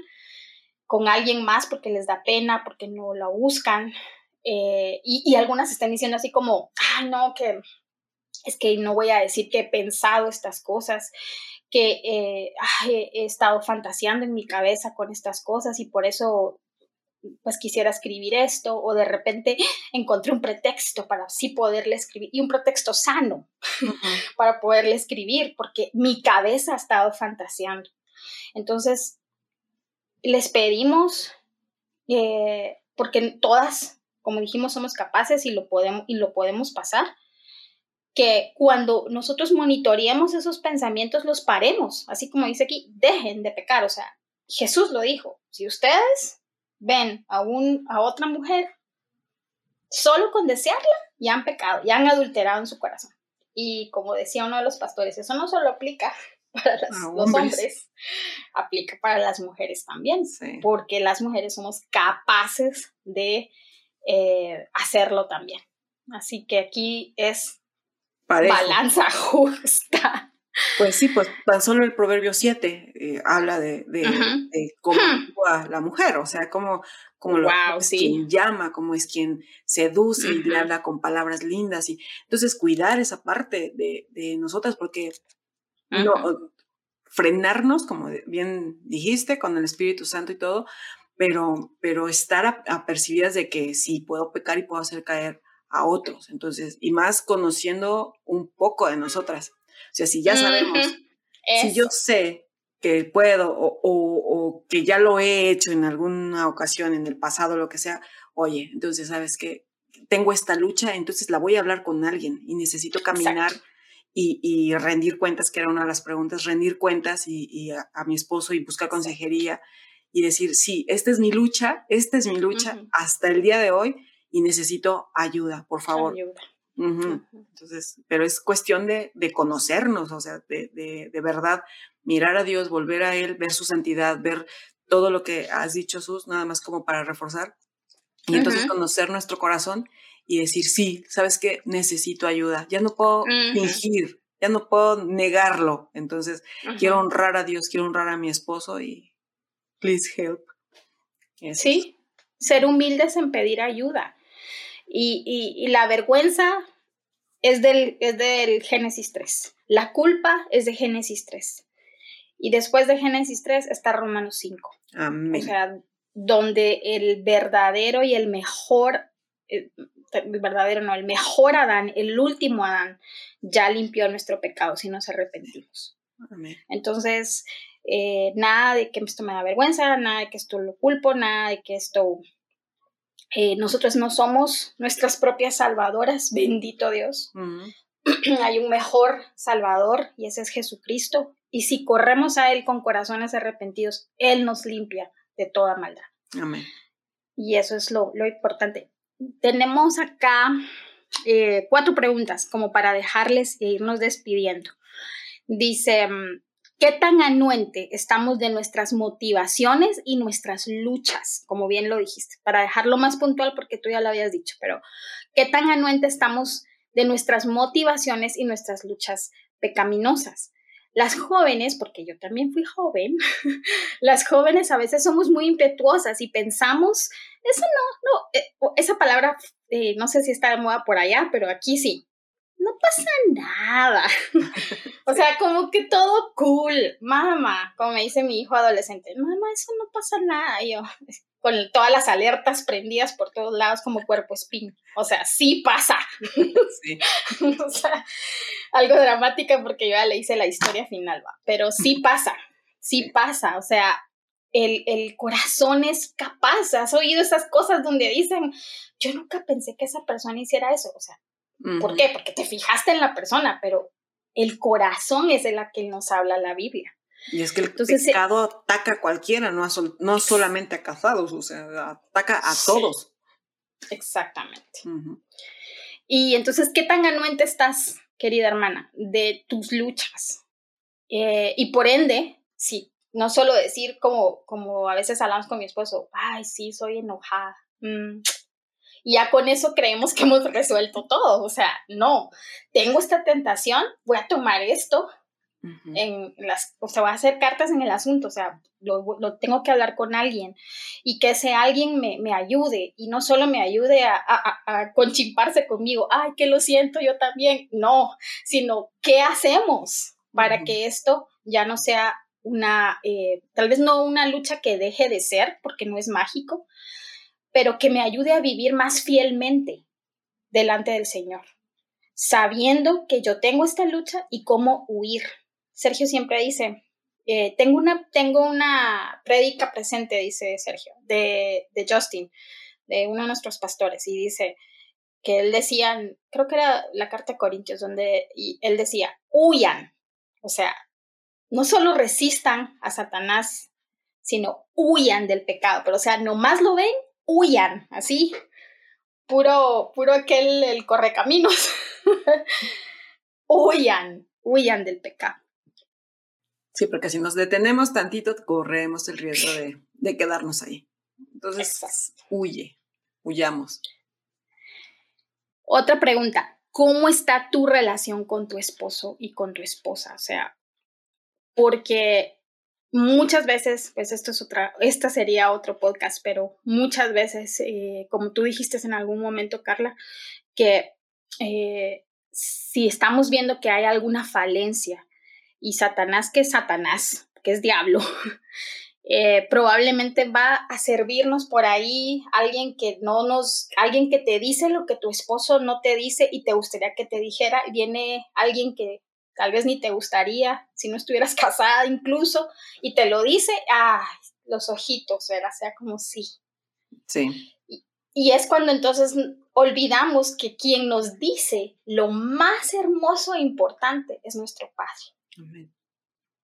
con alguien más porque les da pena, porque no la buscan. Eh, y, algunas están diciendo así como, ah, no, que es que no voy a decir que he pensado estas cosas, que eh, he estado fantaseando en mi cabeza con estas cosas y por eso pues quisiera escribir esto o de repente encontré un pretexto para así poderle escribir y un pretexto sano para poderle escribir porque mi cabeza ha estado fantaseando. Entonces, les pedimos, eh, porque todas como dijimos, somos capaces y lo podemos, y lo podemos pasar, que cuando nosotros monitoreemos esos pensamientos, los paremos, así como dice aquí, dejen de pecar, o sea, Jesús lo dijo, si ustedes ven a, un, a otra mujer solo con desearla, ya han pecado, ya han adulterado en su corazón. Y como decía uno de los pastores, eso no solo aplica para los hombres, aplica para las mujeres también, porque las mujeres somos capaces de eh, hacerlo también. Así que aquí es balanza justa. Pues sí, pues tan solo el proverbio 7 eh, habla de, cómo actúa la mujer, o sea, cómo, cómo lo, es quien llama, cómo es quien seduce y le habla con palabras lindas. Y entonces cuidar esa parte de, nosotras, porque no, frenarnos, como bien dijiste, con el Espíritu Santo y todo, pero, pero estar apercibidas de que sí puedo pecar y puedo hacer caer a otros. Entonces, y más conociendo un poco de nosotras. O sea, si ya sabemos, si yo sé que puedo o, o, que ya lo he hecho en alguna ocasión, en el pasado, lo que sea, oye, entonces sabes que tengo esta lucha, entonces la voy a hablar con alguien y necesito caminar y, y, rendir cuentas, que era una de las preguntas, rendir cuentas y, a, mi esposo y buscar consejería y decir, sí, esta es mi lucha, esta es mi lucha hasta el día de hoy y necesito ayuda, por favor. Ayuda. Entonces, pero es cuestión de, de conocernos, o sea, de, de, de, verdad mirar a Dios, volver a Él, ver su santidad, ver todo lo que has dicho, Sus, nada más como para reforzar. Y entonces conocer nuestro corazón y decir, sí, ¿sabes qué? Necesito ayuda. Ya no puedo fingir, ya no puedo negarlo. Entonces, quiero honrar a Dios, quiero honrar a mi esposo y please help. Sí, ser humildes en pedir ayuda. Y, la vergüenza es del, es del Génesis 3. La culpa es de Génesis 3. Y después de Génesis 3 está Romanos 5. Amén. O sea, donde el verdadero y el mejor, eh, el verdadero no, el mejor Adán, el último Adán, ya limpió nuestro pecado si nos arrepentimos. Amén. Entonces, eh, nada de que esto me da vergüenza, nada de que esto lo culpo, nada de que esto eh, nosotros no somos nuestras propias salvadoras, bendito Dios. Hay un mejor salvador y ese es Jesucristo. Y si corremos a Él con corazones arrepentidos, Él nos limpia de toda maldad. Amén. Y eso es lo, importante. Tenemos acá eh, cuatro preguntas como para dejarles e irnos despidiendo. Dice, mm, ¿Qué tan anuente estamos de nuestras motivaciones y nuestras luchas? Como bien lo dijiste, para dejarlo más puntual porque tú ya lo habías dicho, pero ¿qué tan anuente estamos de nuestras motivaciones y nuestras luchas pecaminosas? Las jóvenes, porque yo también fui joven, las jóvenes a veces somos muy impetuosas y pensamos, eso no, no, eh, esa palabra eh, no sé si está de moda por allá, pero aquí sí, no pasa nada. o sea, como que todo cool. Mamá, como me dice mi hijo adolescente, mamá, eso no pasa nada. Y yo, con todas las alertas prendidas por todos lados como cuerpo espín. O sea, sí pasa. Sí. o sea, algo dramática porque yo ya le hice la historia final, va. Pero sí pasa, sí pasa. O sea, el, el, corazón es capaz. ¿Has oído esas cosas donde dicen, yo nunca pensé que esa persona hiciera eso? O sea, ¿Por qué? Porque te fijaste en la persona, pero el corazón es de la que nos habla la Biblia. Y es que el pecado ataca a cualquiera, no, no solamente a casados, o sea, ataca a todos. Exactamente. Y entonces, ¿qué tan anuente estás, querida hermana, de tus luchas? Eh, y por ende, sí, no solo decir como, como a veces hablamos con mi esposo, ay, sí, soy enojada. Mm, y ya con eso creemos que hemos resuelto todo. O sea, no, tengo esta tentación, voy a tomar esto, en las, o sea, voy a hacer cartas en el asunto, o sea, lo, tengo que hablar con alguien y que ese alguien me, me ayude y no solo me ayude a, a, a, conchimparse conmigo, ay, que lo siento yo también, no, sino qué hacemos para que esto ya no sea una, eh, tal vez no una lucha que deje de ser, porque no es mágico, pero que me ayude a vivir más fielmente delante del Señor, sabiendo que yo tengo esta lucha y cómo huir. Sergio siempre dice, eh, tengo, una, tengo una prédica presente, dice Sergio, de, de Justin, de uno de nuestros pastores y dice que él decía, creo que era la carta de Corintios, donde él decía, huyan, o sea, no solo resistan a Satanás, sino huyan del pecado, pero o sea, nomás lo ven, huyan, así, puro, puro aquel, el correcaminos, huyan, huyan del pecado. Sí, porque si nos detenemos tantito, corremos el riesgo de, de quedarnos ahí. Entonces, huye, huyamos. Otra pregunta, ¿cómo está tu relación con tu esposo y con tu esposa? O sea, porque muchas veces, pues esto es otra, esta sería otro podcast, pero muchas veces, eh, como tú dijiste en algún momento, Carla, que eh, si estamos viendo que hay alguna falencia y Satanás, que es Satanás, que es diablo, Eh, probablemente va a servirnos por ahí alguien que no nos, alguien que te dice lo que tu esposo no te dice y te gustaría que te dijera, viene alguien que tal vez ni te gustaría si no estuvieras casada incluso y te lo dice, ay, los ojitos, ¿verdad? Sea como sí. Sí. Y, y es cuando entonces olvidamos que quien nos dice lo más hermoso e importante es nuestro Padre. Amén.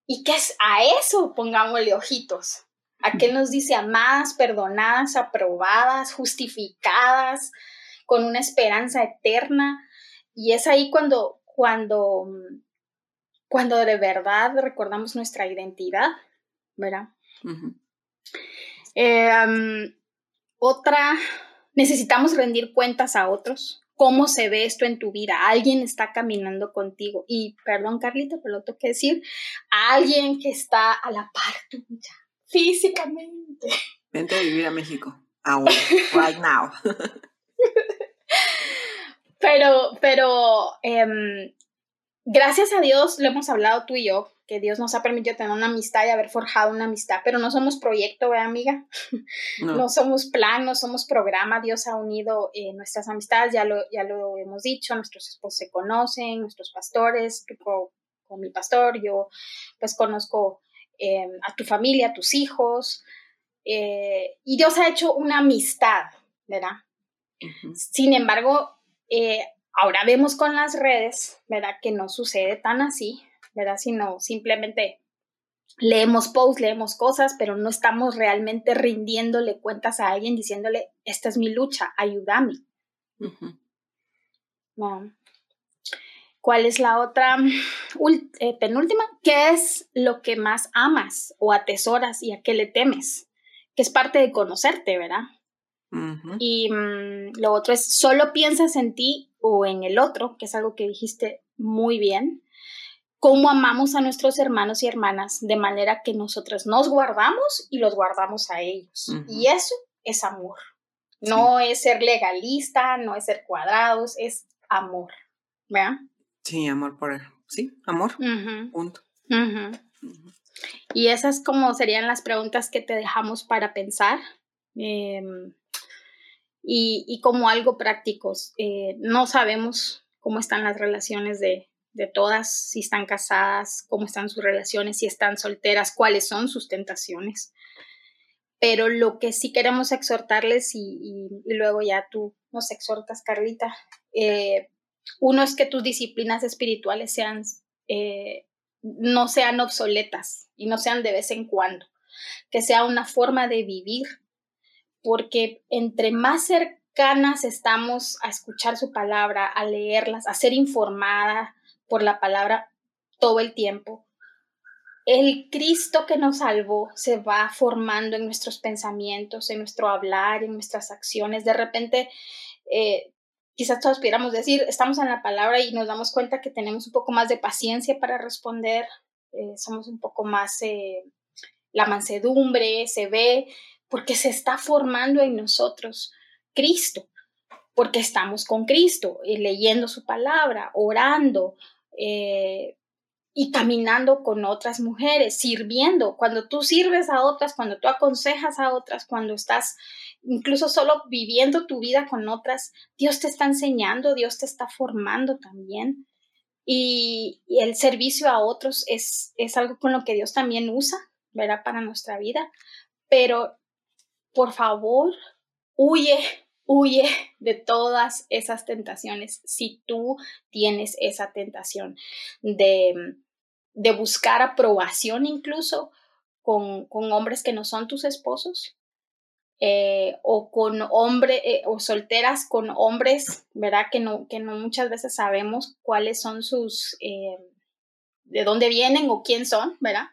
Y que es a eso pongámosle ojitos. A que nos dice amadas, perdonadas, aprobadas, justificadas, con una esperanza eterna. Y es ahí cuando, cuando, cuando de verdad recordamos nuestra identidad, ¿verdad? Eh, otra, necesitamos rendir cuentas a otros cómo se ve esto en tu vida. Alguien está caminando contigo. Y perdón, Carlita, pero lo tengo que decir, alguien que está a la par tuya, físicamente. Vente a vivir a México. Ahora, right now. pero, pero, em, gracias a Dios, lo hemos hablado tú y yo, que Dios nos ha permitido tener una amistad y haber forjado una amistad, pero no somos proyecto, ¿verdad, amiga? No. somos plan, no somos programa, Dios ha unido eh, nuestras amistades, ya lo, ya lo hemos dicho, nuestros esposos se conocen, nuestros pastores, con, con mi pastor, yo pues conozco em, a tu familia, a tus hijos, eh, y Dios ha hecho una amistad, ¿verdad? Sin embargo, eh, ahora vemos con las redes, ¿verdad? Que no sucede tan así, ¿verdad? Sino simplemente leemos posts, leemos cosas, pero no estamos realmente rindiéndole cuentas a alguien diciéndole, esta es mi lucha, ayúdame. ¿Cuál es la otra eh, penúltima? ¿Qué es lo que más amas o atesoras y a qué le temes? Que es parte de conocerte, ¿verdad? Y mm, lo otro es, solo piensas en ti o en el otro, que es algo que dijiste muy bien cómo amamos a nuestros hermanos y hermanas de manera que nosotros nos guardamos y los guardamos a ellos. Y eso es amor. No es ser legalista, no es ser cuadrados, es amor. ¿Verdad? Sí, amor por él. Sí, amor. Punto. Y esas como serían las preguntas que te dejamos para pensar. Em, y, como algo prácticos, eh, no sabemos cómo están las relaciones de, de todas, si están casadas, cómo están sus relaciones, si están solteras, cuáles son sus tentaciones. Pero lo que sí queremos exhortarles, y, luego ya tú nos exhortas, Carlita, eh, uno es que tus disciplinas espirituales sean, eh, no sean obsoletas y no sean de vez en cuando, que sea una forma de vivir, porque entre más cercanas estamos a escuchar su palabra, a leerlas, a ser informada, por la palabra todo el tiempo. El Cristo que nos salvó se va formando en nuestros pensamientos, en nuestro hablar, en nuestras acciones. De repente, eh, quizás todos pudiéramos decir, estamos en la palabra y nos damos cuenta que tenemos un poco más de paciencia para responder, eh, somos un poco más, eh, la mansedumbre se ve, porque se está formando en nosotros Cristo, porque estamos con Cristo, leyendo su palabra, orando, eh, y caminando con otras mujeres, sirviendo. Cuando tú sirves a otras, cuando tú aconsejas a otras, cuando estás incluso solo viviendo tu vida con otras, Dios te está enseñando, Dios te está formando también. Y, el servicio a otros es, es algo con lo que Dios también usa, ¿verdad? Para nuestra vida. Pero, por favor, huye, huye de todas esas tentaciones. Si tú tienes esa tentación de, de buscar aprobación incluso con, con hombres que no son tus esposos, eh, o con hombres eh, o solteras con hombres, ¿verdad? Que no, que no muchas veces sabemos cuáles son sus, eh, de dónde vienen o quién son, ¿verdad?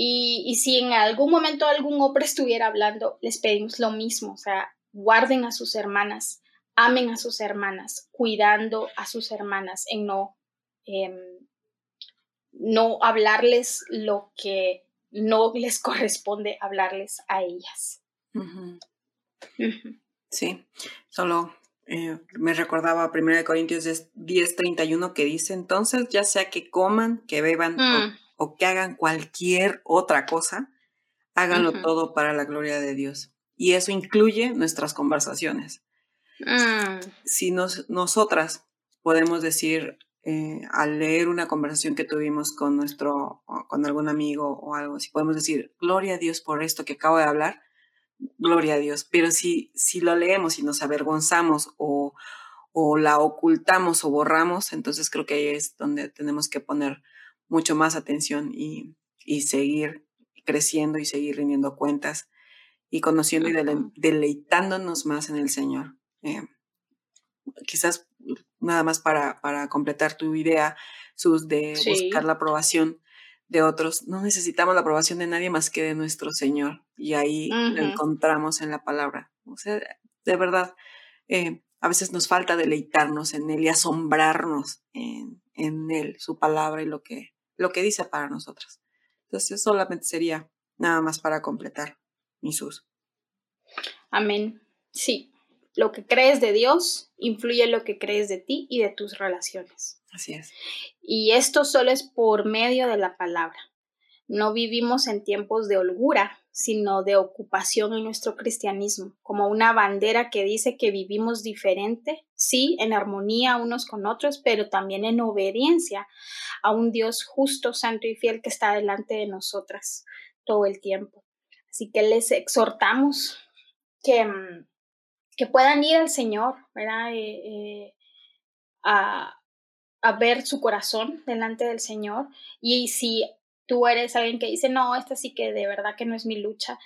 Y, y, si en algún momento algún hombre estuviera hablando, les pedimos lo mismo, o sea, guarden a sus hermanas, amen a sus hermanas, cuidando a sus hermanas, en no, em, no hablarles lo que no les corresponde hablarles a ellas. Sí, solo eh, me recordaba 1 Corintios 10, 31 que dice entonces, ya sea que coman, que beban o, mm. que hagan cualquier otra cosa, háganlo todo para la gloria de Dios. Y eso incluye nuestras conversaciones. Mm. Si nos, nosotras podemos decir eh, al leer una conversación que tuvimos con nuestro, con algún amigo o algo, si podemos decir, gloria a Dios por esto que acabo de hablar, gloria a Dios. Pero si, si lo leemos y nos avergonzamos o, o la ocultamos o borramos, entonces creo que ahí es donde tenemos que poner mucho más atención y, y seguir creciendo y seguir rindiendo cuentas y conociendo y deleitándonos más en el Señor. Eh, quizás nada más para, para completar tu idea, Sus, de buscar la aprobación de otros. No necesitamos la aprobación de nadie más que de nuestro Señor. Y ahí lo encontramos en la palabra. O sea, de verdad, eh, a veces nos falta deleitarnos en Él y asombrarnos en, en, Él, su palabra y lo que, lo que dice para nosotros. Entonces, solamente sería nada más para completar Jesús. Amén. Sí, lo que crees de Dios influye en lo que crees de ti y de tus relaciones. Así es. Y esto solo es por medio de la palabra. No vivimos en tiempos de holgura, sino de ocupación en nuestro cristianismo, como una bandera que dice que vivimos diferente, sí, en armonía unos con otros, pero también en obediencia a un Dios justo, santo y fiel que está delante de nosotras todo el tiempo. Así que les exhortamos que, mm, que puedan ir al Señor, ¿verdad? Eh, eh, a, ver su corazón delante del Señor. Y si tú eres alguien que dice, no, esta sí que de verdad que no es mi lucha,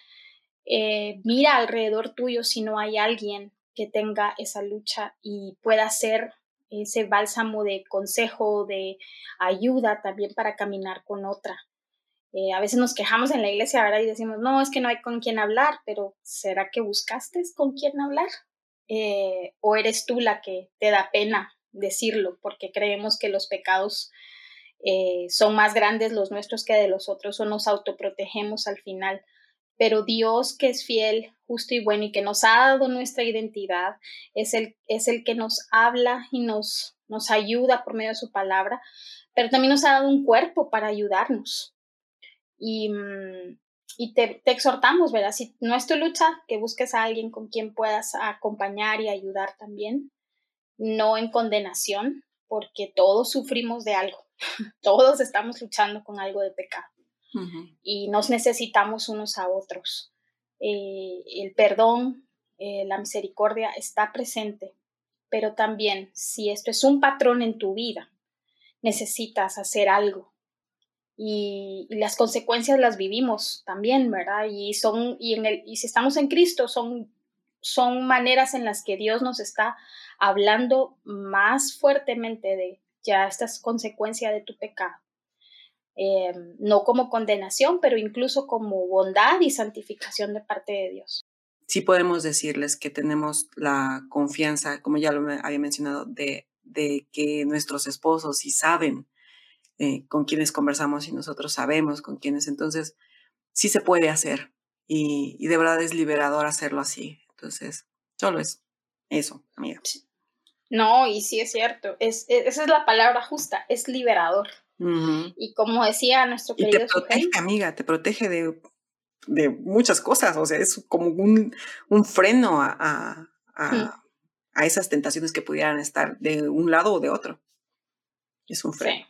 eh, mira alrededor tuyo si no hay alguien que tenga esa lucha y pueda ser ese bálsamo de consejo, de ayuda también para caminar con otra. Eh, a veces nos quejamos en la iglesia, ¿verdad? Y decimos, no, es que no hay con quién hablar, pero ¿será que buscaste con quién hablar? Eh, ¿O eres tú la que te da pena decirlo porque creemos que los pecados eh, son más grandes los nuestros que de los otros o nos autoprotegemos al final? Pero Dios que es fiel, justo y bueno y que nos ha dado nuestra identidad, es el, es el que nos habla y nos, nos ayuda por medio de su palabra, pero también nos ha dado un cuerpo para ayudarnos y, mm, y te, exhortamos, ¿verdad? Si no es tu lucha, que busques a alguien con quien puedas acompañar y ayudar también, no en condenación, porque todos sufrimos de algo, todos estamos luchando con algo de pecado y nos necesitamos unos a otros. Eh, el perdón, eh, la misericordia está presente, pero también si esto es un patrón en tu vida, necesitas hacer algo y, las consecuencias las vivimos también, ¿verdad? Y son, y, en el, y si estamos en Cristo, son, son maneras en las que Dios nos está hablando más fuertemente de ya esta es consecuencia de tu pecado. Eh, no como condenación, pero incluso como bondad y santificación de parte de Dios. Sí podemos decirles que tenemos la confianza, como ya lo había mencionado, de, de que nuestros esposos sí saben eh, con quienes conversamos y nosotros sabemos con quienes. Entonces, sí se puede hacer y, de verdad es liberador hacerlo así. Entonces, solo es eso, amiga. No, y sí es cierto, es, e, esa es la palabra justa, es liberador. Y como decía nuestro querido... Y te protege, amiga, te protege de, de, muchas cosas, o sea, es como un, un freno a, a, a, esas tentaciones que pudieran estar de un lado o de otro. Es un freno.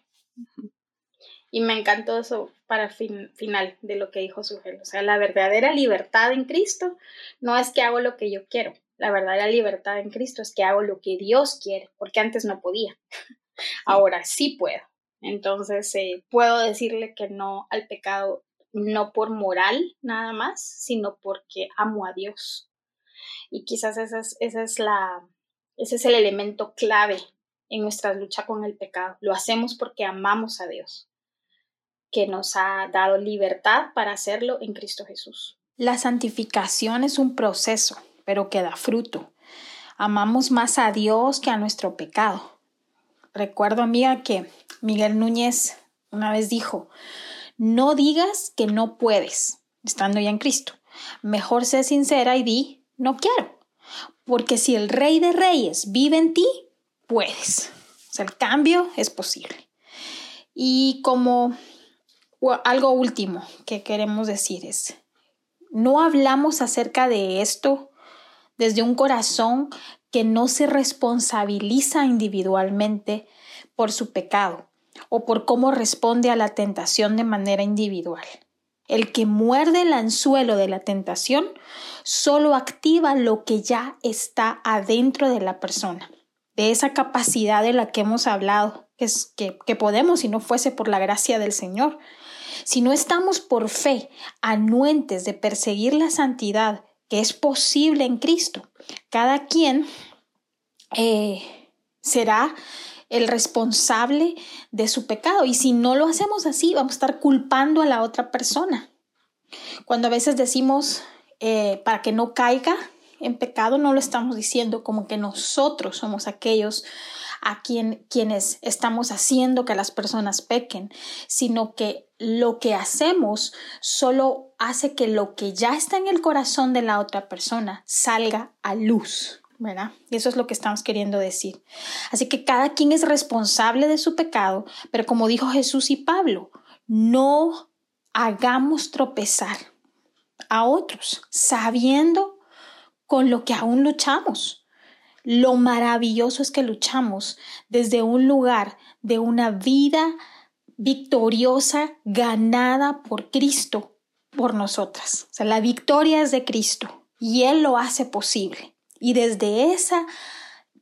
Y me encantó eso para fin, final de lo que dijo Sugel. O sea, la verdadera libertad en Cristo no es que hago lo que yo quiero. La verdadera libertad en Cristo es que hago lo que Dios quiere, porque antes no podía. Ahora sí puedo. Entonces, eh, puedo decirle que no al pecado, no por moral nada más, sino porque amo a Dios. Y quizás esa es, esa es la, ese es el elemento clave en nuestra lucha con el pecado. Lo hacemos porque amamos a Dios que nos ha dado libertad para hacerlo en Cristo Jesús. La santificación es un proceso, pero que da fruto. Amamos más a Dios que a nuestro pecado. Recuerdo, amiga, que Miguel Núñez una vez dijo, no digas que no puedes, estando ya en Cristo. Mejor sé sincera y di, no quiero. Porque si el Rey de Reyes vive en ti, puedes. O sea, el cambio es posible. Y como algo último que queremos decir es, no hablamos acerca de esto desde un corazón que no se responsabiliza individualmente por su pecado o por cómo responde a la tentación de manera individual. El que muerde el anzuelo de la tentación solo activa lo que ya está adentro de la persona, de esa capacidad de la que hemos hablado, que, que podemos si no fuese por la gracia del Señor, si no estamos por fe anuentes de perseguir la santidad que es posible en Cristo, cada quien eh, será el responsable de su pecado. Y si no lo hacemos así, vamos a estar culpando a la otra persona. Cuando a veces decimos eh, para que no caiga en pecado, no lo estamos diciendo como que nosotros somos aquellos a quien, quienes estamos haciendo que las personas pequen, sino que lo que hacemos solo hace que lo que ya está en el corazón de la otra persona salga a luz. ¿verdad? Y eso es lo que estamos queriendo decir. Así que cada quien es responsable de su pecado, pero como dijo Jesús y Pablo, no hagamos tropezar a otros, sabiendo con lo que aún luchamos. Lo maravilloso es que luchamos desde un lugar de una vida victoriosa ganada por Cristo, por nosotras. O sea, la victoria es de Cristo y Él lo hace posible. Y desde esa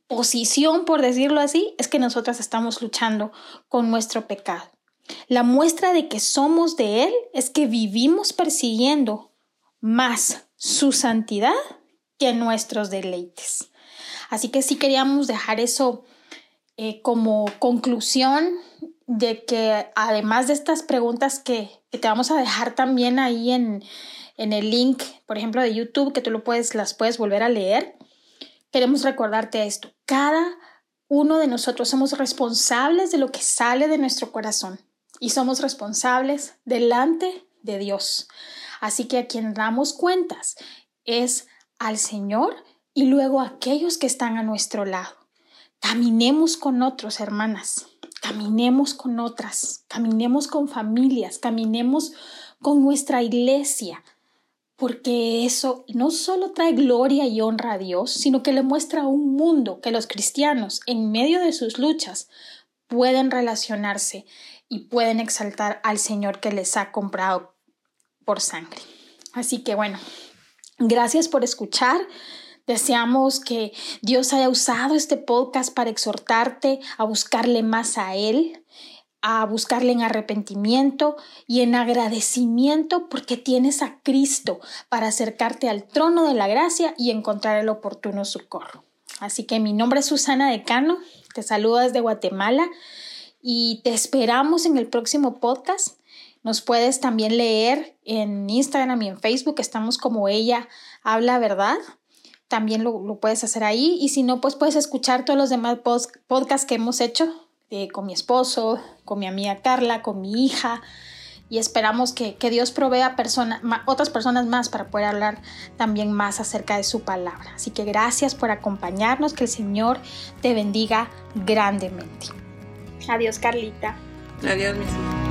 posición, por decirlo así, es que nosotras estamos luchando con nuestro pecado. La muestra de que somos de Él es que vivimos persiguiendo más su santidad que nuestros deleites. Así que sí queríamos dejar eso eh, como conclusión de que además de estas preguntas que, te vamos a dejar también ahí en, en, el link, por ejemplo, de YouTube, que tú lo puedes, las puedes volver a leer, queremos recordarte esto. Cada uno de nosotros somos responsables de lo que sale de nuestro corazón y somos responsables delante de Dios. Así que a quien damos cuentas es al Señor y luego aquellos que están a nuestro lado. Caminemos con otros, hermanas, caminemos con otras, caminemos con familias, caminemos con nuestra iglesia, porque eso no solo trae gloria y honra a Dios, sino que le muestra a un mundo que los cristianos, en medio de sus luchas, pueden relacionarse y pueden exaltar al Señor que les ha comprado por sangre. Así que bueno, gracias por escuchar. Deseamos que Dios haya usado este podcast para exhortarte a buscarle más a Él, a buscarle en arrepentimiento y en agradecimiento porque tienes a Cristo para acercarte al trono de la gracia y encontrar el oportuno socorro. Así que mi nombre es Susana Decano, te saludo desde Guatemala y te esperamos en el próximo podcast. Nos puedes también leer en Instagram y en Facebook, estamos como ella habla verdad también lo, puedes hacer ahí. Y si no, pues puedes escuchar todos los demás podcasts que hemos hecho eh, con mi esposo, con mi amiga Carla, con mi hija. Y esperamos que, Dios provea otras personas más para poder hablar también más acerca de su palabra. Así que gracias por acompañarnos, que el Señor te bendiga grandemente. Adiós, Carlita. Adiós, mi